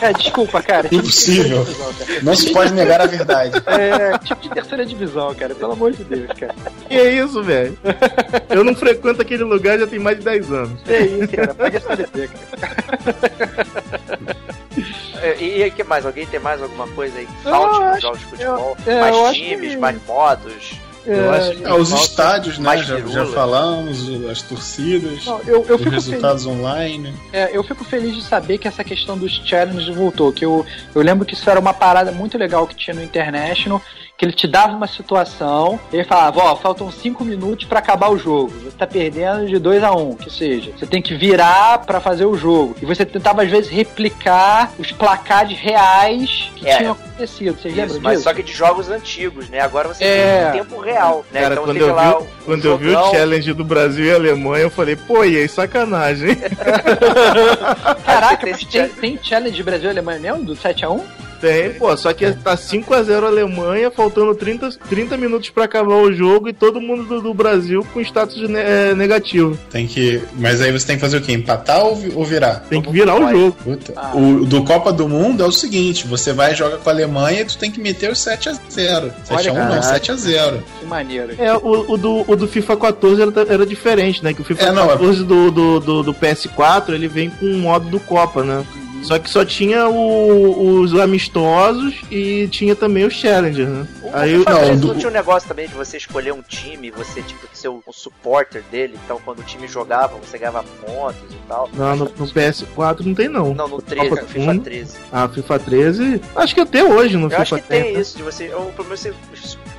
É, desculpa, cara. Impossível. Divisão, cara. Não se pode negar a verdade. É, tipo de terceira divisão, cara. Pelo amor de Deus, cara. Que é isso, velho? Eu não frequento aquele lugar já tem mais de 10 anos. Que isso, cara. Essa DP, cara. E o que mais? Alguém tem mais alguma coisa aí? Eu nos acho- jogos de futebol? eu- é, eu mais times, que- mais modos. É, acho que- Ah, os Falta estádios, né? Já, já falamos, as torcidas, Não, eu, eu os fico resultados online. É, eu fico feliz de saber que essa questão dos challenges voltou. Que eu, eu lembro que isso era uma parada muito legal que tinha no International, que ele te dava uma situação, e ele falava, ó, faltam cinco minutos pra acabar o jogo. Você tá perdendo de 2 a 1 um, que seja. Você tem que virar pra fazer o jogo. E você tentava, às vezes, replicar os placares reais que É. tinham acontecido. Vocês lembram mas disso? só que de jogos antigos, né? Agora você É. tem em tempo real, né? Cara, então quando, eu lá vi, o quando eu vi o challenge do Brasil e Alemanha, eu falei, pô, e aí, sacanagem. Caraca, tem mas tem, challenge. tem challenge Brasil e Alemanha mesmo? Do 7 a 1 Tem, pô, só que tá 5x0 Alemanha, faltando 30, 30 minutos pra acabar o jogo e todo mundo do, do Brasil com status ne- é, negativo. Tem que. Mas aí você tem que fazer o quê? Empatar ou, ou virar? Tem que virar o jogo. Puta. Ah. O do Copa do Mundo é o seguinte: você vai jogar com a Alemanha e tu tem que meter os 7x0. 7x1 não, caraca. 7x0. Que maneiro. É, o, o do, o do FIFA 14 era, era diferente, né? Que o FIFA É, não, é- 14 do, do, do, do PS4 ele vem com o modo do Copa, né? Só que só tinha o- os amistosos e tinha também os Challenger, né? O Aí, FIFA não, 13 do- não tinha um negócio também de você escolher um time, você tipo ser o, o supporter dele, então quando o time jogava, você ganhava pontos e tal. não, no, no PS4 não tem não. Não, no 13, Copa no FIFA Mundo. 13. Ah, FIFA 13, acho que até hoje no Eu FIFA acho que tem né? isso, de você. Ou pelo menos você,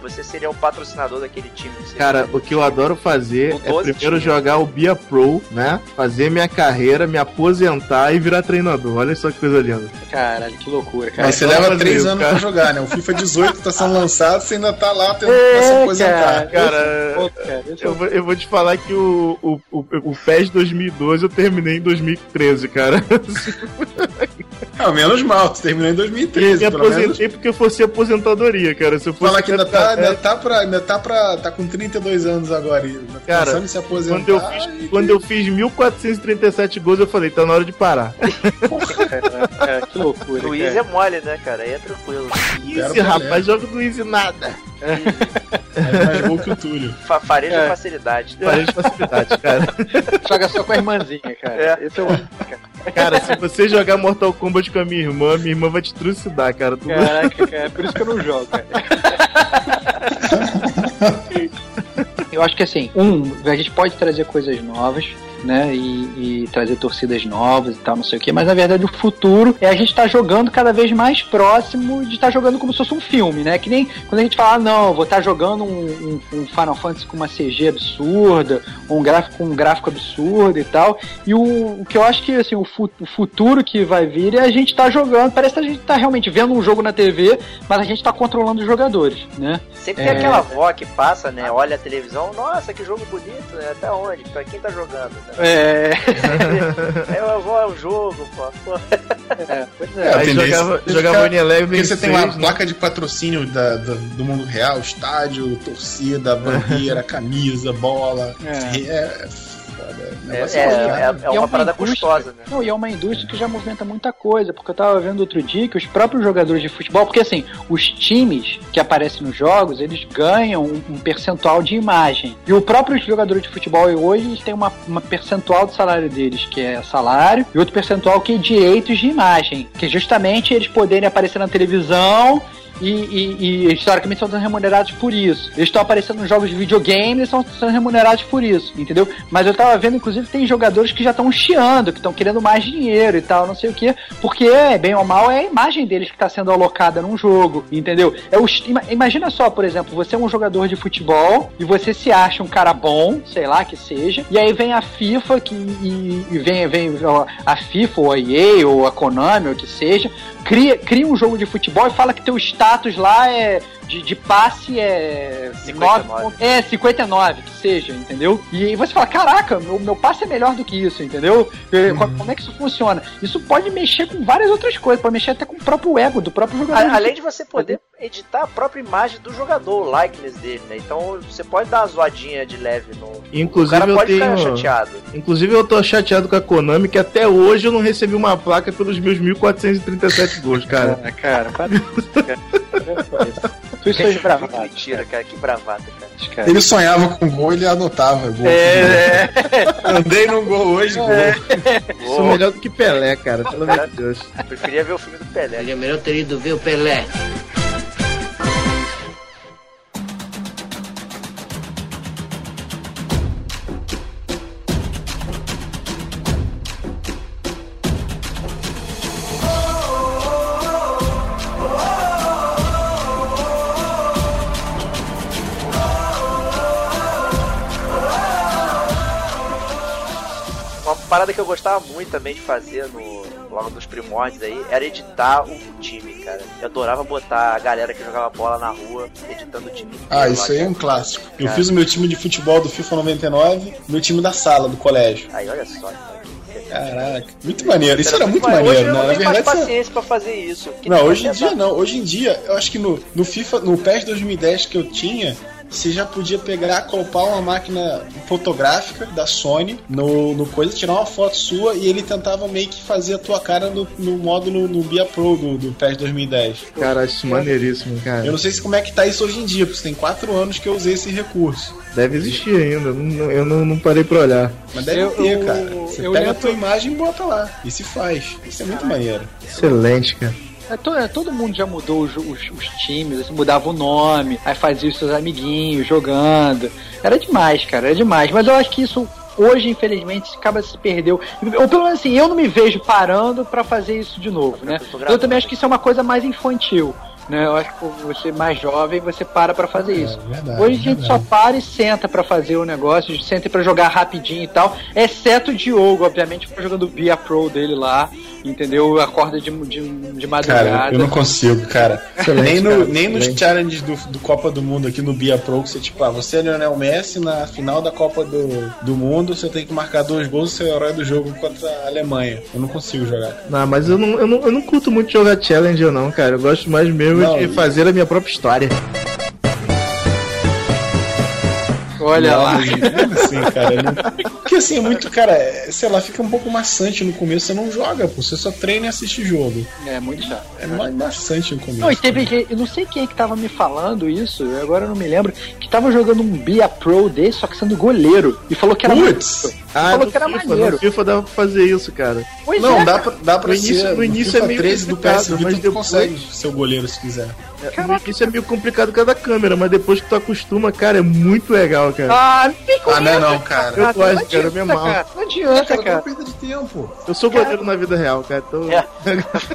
você seria o patrocinador daquele time. Cara, o que eu adoro fazer é 12 primeiro times. jogar o Bia Pro, né? Fazer minha carreira, me aposentar e virar treinador. Olha só que coisa linda. Caralho, que loucura, cara. Mas você leva fazer 3 isso, anos cara. pra jogar, né? O FIFA 18 tá sendo lançado, você ainda tá lá tentando É, se aposentar. cara. Cara, é eu vou, eu vou te falar que o, o, o, o PES 2012 eu terminei em 2013, cara. Ah, menos mal, você terminou em 2013, me pelo menos. aposentei porque eu fosse aposentadoria, cara. Se eu fosse. Falar que ainda tá, ainda É, tá pra. Ainda tá pra. tá com 32 anos agora. E Cara, pensando em se aposentar. Quando eu, fiz, e- quando eu fiz 1437 gols, eu falei, tá na hora de parar. cara, que loucura. O. Easy é mole, né, cara? Aí é tranquilo. Easy, rapaz, jogo do Easy nada. É mais gol que o Túlio. Fa fareja É. facilidade. De facilidade, cara. Joga só com a irmãzinha, cara. É. Esse é o. Cara, se você jogar Mortal Kombat com a minha irmã, minha irmã vai te trucidar, cara. Tu- Caraca, cara, é por isso que eu não jogo, cara. Eu acho que assim, um, a gente pode trazer coisas novas, né? E, e trazer torcidas novas e tal, não sei o que, mas na verdade o futuro é a gente estar jogando cada vez mais próximo de estar jogando como se fosse um filme, né? Que nem quando a gente fala, ah, não, vou estar jogando um, um- um Final Fantasy com uma CG absurda, ou um gráfico com um gráfico absurdo e tal. E o, o que eu acho que assim, o, fu- o futuro que vai vir é a gente estar jogando, parece que a gente tá realmente vendo um jogo na TV, mas a gente tá controlando os jogadores, né? Sempre tem É. aquela avó que passa, né? Olha a televisão, nossa, que jogo bonito, né? Até onde? Pra quem tá jogando? Né? É. É, a avó é o jogo, pô. pô. é, pois É, é. a Aí jogava, é jogava Unilever Porque você tem uma 26, né? placa de patrocínio da, da- do mundo real, estádio, torcida, bandeira, camisa, bola. É. É. O É, é, é, é E uma parada indústria- custosa, né? Não, e é uma indústria que já movimenta muita coisa, porque eu tava vendo outro dia que os próprios jogadores de futebol, porque assim, os times que aparecem nos jogos, eles ganham um, um percentual de imagem. E o próprio jogador de futebol hoje eles têm uma, uma percentual do salário deles, que é salário, e outro percentual que é direitos de imagem, que é justamente eles poderem aparecer na televisão e, e- e, historicamente são remunerados por isso. Eles estão aparecendo nos jogos de videogame e são, são remunerados por isso, entendeu? Mas eu tava vendo, inclusive, tem jogadores que já estão chiando, que estão querendo mais dinheiro e tal, não sei o que, porque, bem ou mal, é a imagem deles que está sendo alocada num jogo, entendeu? É o, ima- imagina só, por exemplo, você é um jogador de futebol e você se acha um cara bom, sei lá que seja, e aí vem a FIFA que, e, e vem, vem a FIFA ou a EA ou a Konami ou o que seja, cria, cria um jogo de futebol e fala que teu status lá é de, de passe é 59. 9, é 59 que seja, entendeu? E aí você fala, caraca, meu, meu passe é melhor do que isso, entendeu? E Uhum. co- Como é que isso funciona? Isso pode mexer com várias outras coisas, pode mexer até com o próprio ego do próprio jogador. A- Além de você poder editar a própria imagem do jogador, o likeness dele, né? Então você pode dar uma zoadinha de leve no. Inclusive o cara eu pode ficar tenho. chateado. Inclusive eu tô chateado com a Konami que até hoje eu não recebi uma placa pelos meus 1437 gols, cara. Ah, cara, para isso, com isso. Tu suas bravatas. Mentira, cara, que bravata, cara. cara. Ele sonhava com gol, ele anotava gol. É, Andei num gol hoje, gol. Isso é melhor do que Pelé, cara, pelo amor de Deus. Eu preferia ver o filme do Pelé. Seria melhor ter ido ver o Pelé. Parada que eu gostava muito também de fazer no logo dos primórdios aí era editar o time, cara. Eu adorava botar a galera que jogava bola na rua editando o time. Ah, isso aí é um clássico. Eu Cara. fiz o meu time de futebol do FIFA 99, meu time da sala, do colégio. Aí, olha só. cara. Caraca, muito maneiro. Isso era muito maneiro. maneiro, Hoje né? eu não Na tenho mais verdade, isso é- paciência pra fazer isso. Não, hoje em dia não. Hoje em dia, eu acho que no, no FIFA, no PES 2010 que eu tinha, você já podia pegar, colocar uma máquina fotográfica da Sony no, no coisa, tirar uma foto sua e ele tentava meio que fazer a tua cara no, no modo no, Bia Pro do, do PES 2010. Cara, acho isso maneiríssimo, cara. Eu não sei se como é que tá isso hoje em dia, porque tem quatro anos que eu usei esse recurso. Deve existir ainda, não- eu não, não parei pra olhar. Mas deve Eu- ter, cara. Você eu pega a tua imagem e bota lá. E se faz. Isso é muito maneiro. Excelente, cara. É, to- é, todo mundo já mudou os, os- os times, assim, mudava o nome, aí fazia os seus amiguinhos jogando. Era demais, cara, era demais. Mas eu acho que isso hoje, infelizmente, acaba se perdeu. Ou pelo menos assim, eu não me vejo parando pra fazer isso de novo, né? Eu também acho que isso é uma coisa mais infantil. Né? Eu acho que você mais jovem, você para pra fazer isso. verdade, Hoje a gente verdade. só para e senta pra fazer o negócio, senta pra jogar rapidinho e tal. Exceto o Diogo, obviamente, que tá jogando o Bia Pro dele lá, entendeu? Acorda de, de, de madrugada. Cara, eu não consigo, cara. Nem no, cara, nem nos challenges do, do Copa do Mundo aqui no Bia Pro, que você, tipo, ah, você é Lionel Messi, na final da Copa do, do Mundo, você tem que marcar dois gols e ser o herói do jogo contra a Alemanha. Eu não consigo jogar. Não, mas eu não, eu não, eu não curto muito jogar Challenger, não, cara. Eu gosto mais mesmo Não, de fazer a minha própria história. Olha Não, lá. assim, cara. Não... Porque assim, é muito, cara, sei lá, fica um pouco maçante no começo, você não joga, pô. Você só treina e assiste jogo. É muito chato. É mais maçante no começo. Não, e teve que, eu não sei quem é que tava me falando isso, eu agora não me lembro, que tava jogando um Bia Pro desse, só que sendo goleiro. E falou que era Putz! muito. Ah, falou que era FIFA, maneiro. no FIFA dá pra fazer isso, cara. Pois Não, é, dá pra, dá pra No início- ser. no início FIFA é meio 13 do PS Vita mas tu depois- consegue ser o goleiro se quiser. É, Isso é meio complicado com cada câmera, mas depois que tu acostuma, cara, é muito legal, cara. Ah, como Ah, não é não, cara. Eu não gosto, cara, eu me amarro. cara. Não adianta, Cara, cara. perda de tempo. Eu sou goleiro na vida real, cara. Então... É.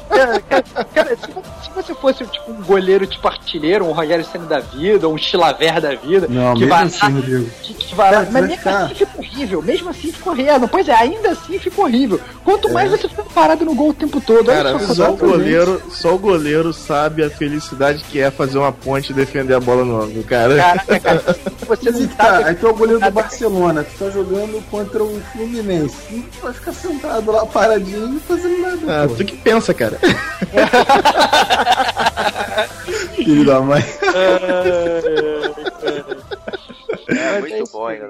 Cara, cara, cara, se, se você fosse tipo um goleiro tipo artilheiro, um Rogério Senna da vida, um Chilaver da vida, Não, que mesmo vai assim, lá, Rodrigo. que, que vai lá, Cara, mas mesmo ficar- assim fica horrível, mesmo assim fica horrível. Pois é, ainda assim fica horrível. Quanto mais você fica parado no gol o tempo todo, olha Cara, só, só o goleiro, só o goleiro sabe a felicidade que é fazer uma ponte e defender a bola no ângulo, cara. Caraca, cara, você não aí que tá, sabe. aí tu é o goleiro do Barcelona, tu tá jogando contra o Fluminense. Tu vai ficar sentado lá paradinho e fazendo nada. Ah, pô. tu que pensa, cara. Filho da mãe. É muito bom, hein,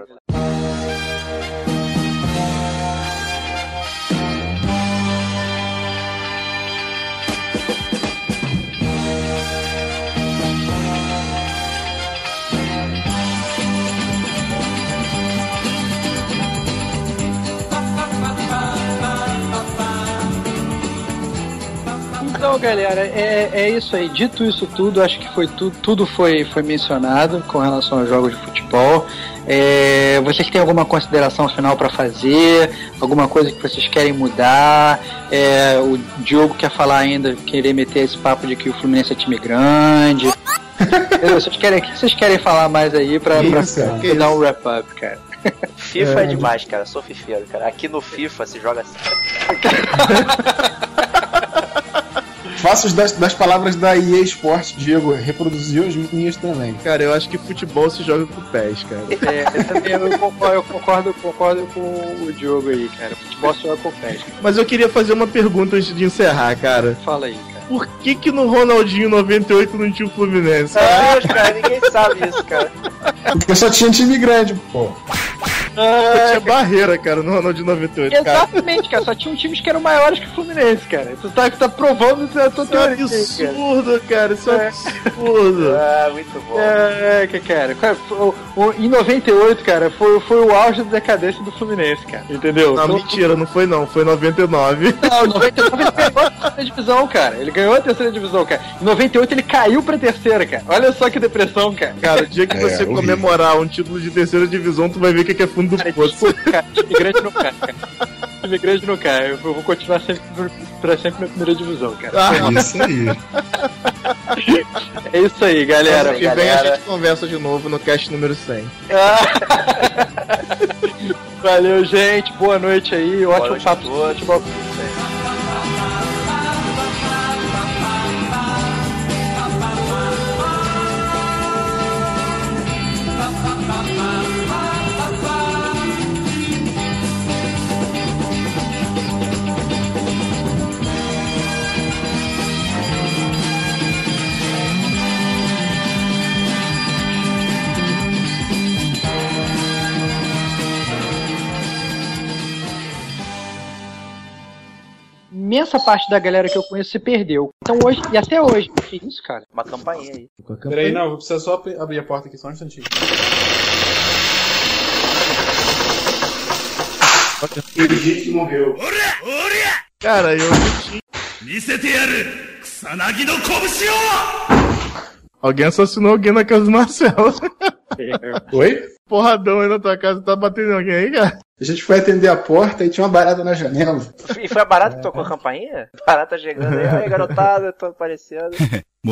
Então, galera, é, é isso aí. Dito isso tudo, acho que foi tudo, tudo foi, foi mencionado com relação aos jogos de futebol. É, vocês têm alguma consideração final para fazer? Alguma coisa que vocês querem mudar? É, o Diogo quer falar ainda, querer meter esse papo de que o Fluminense é time grande. Vocês querem, o que vocês querem falar mais aí pra, isso, pra dar um wrap-up, cara? FIFA é. demais, cara. Sou fifeiro, cara. Aqui no FIFA se joga assim. Faça os das, das palavras da EA Sports, Diego, reproduziu as minhas também. Cara, eu acho que futebol se joga com pés, cara. É, eu também eu concordo, eu concordo, concordo com o Diogo aí, cara. Futebol só é com pés. Mas eu queria fazer uma pergunta antes de encerrar, cara. Fala aí, cara. Por que que no Ronaldinho 98 não tinha o Fluminense? Meu Deus, cara, ninguém sabe isso, cara. Porque só tinha time grande, pô. Só tinha barreira, cara, no ano de 98, cara. Exatamente, cara. Só tinham times que eram maiores que o Fluminense, cara. Tu tá, tá provando isso é a tua Isso é um cara. absurdo, cara. Isso é um É. absurdo. Ah, muito bom. É, que cara, cara, o- em 98, cara, foi, foi o auge da decadência do Fluminense, cara. Entendeu? Não, Então, mentira, não foi não, foi 99. Não, em 99 ele ganhou a terceira divisão, cara. Ele ganhou a terceira divisão, cara. Em 98 ele caiu pra terceira, cara. Olha só que depressão, cara. Cara, o dia que É, você horrível. comemorar um título de terceira divisão, tu vai ver o que que é fundo do poço. grande não cai, cara. Time grande não cai. Eu vou continuar sempre pra sempre na primeira divisão, cara. É isso aí. É isso aí, galera. que vem a gente conversa de novo no cast número 100. Valeu, gente. Boa noite aí. Ótimo noite papo futebol. Imensa parte da galera que eu conheço se perdeu. Então hoje, e até hoje, que isso, cara? Uma campainha aí. Peraí, não, vou precisar só ab- abrir a porta aqui só um instantinho. Teve gente que morreu. Cara, eu. Alguém assassinou alguém na casa do Marcelo. Oi? Porradão aí na tua casa, tá batendo em alguém aí, cara? A gente foi atender a porta e tinha uma barata na janela. E foi a barata que tocou a campainha? Barata chegando aí. Aí, garotada, tô aparecendo.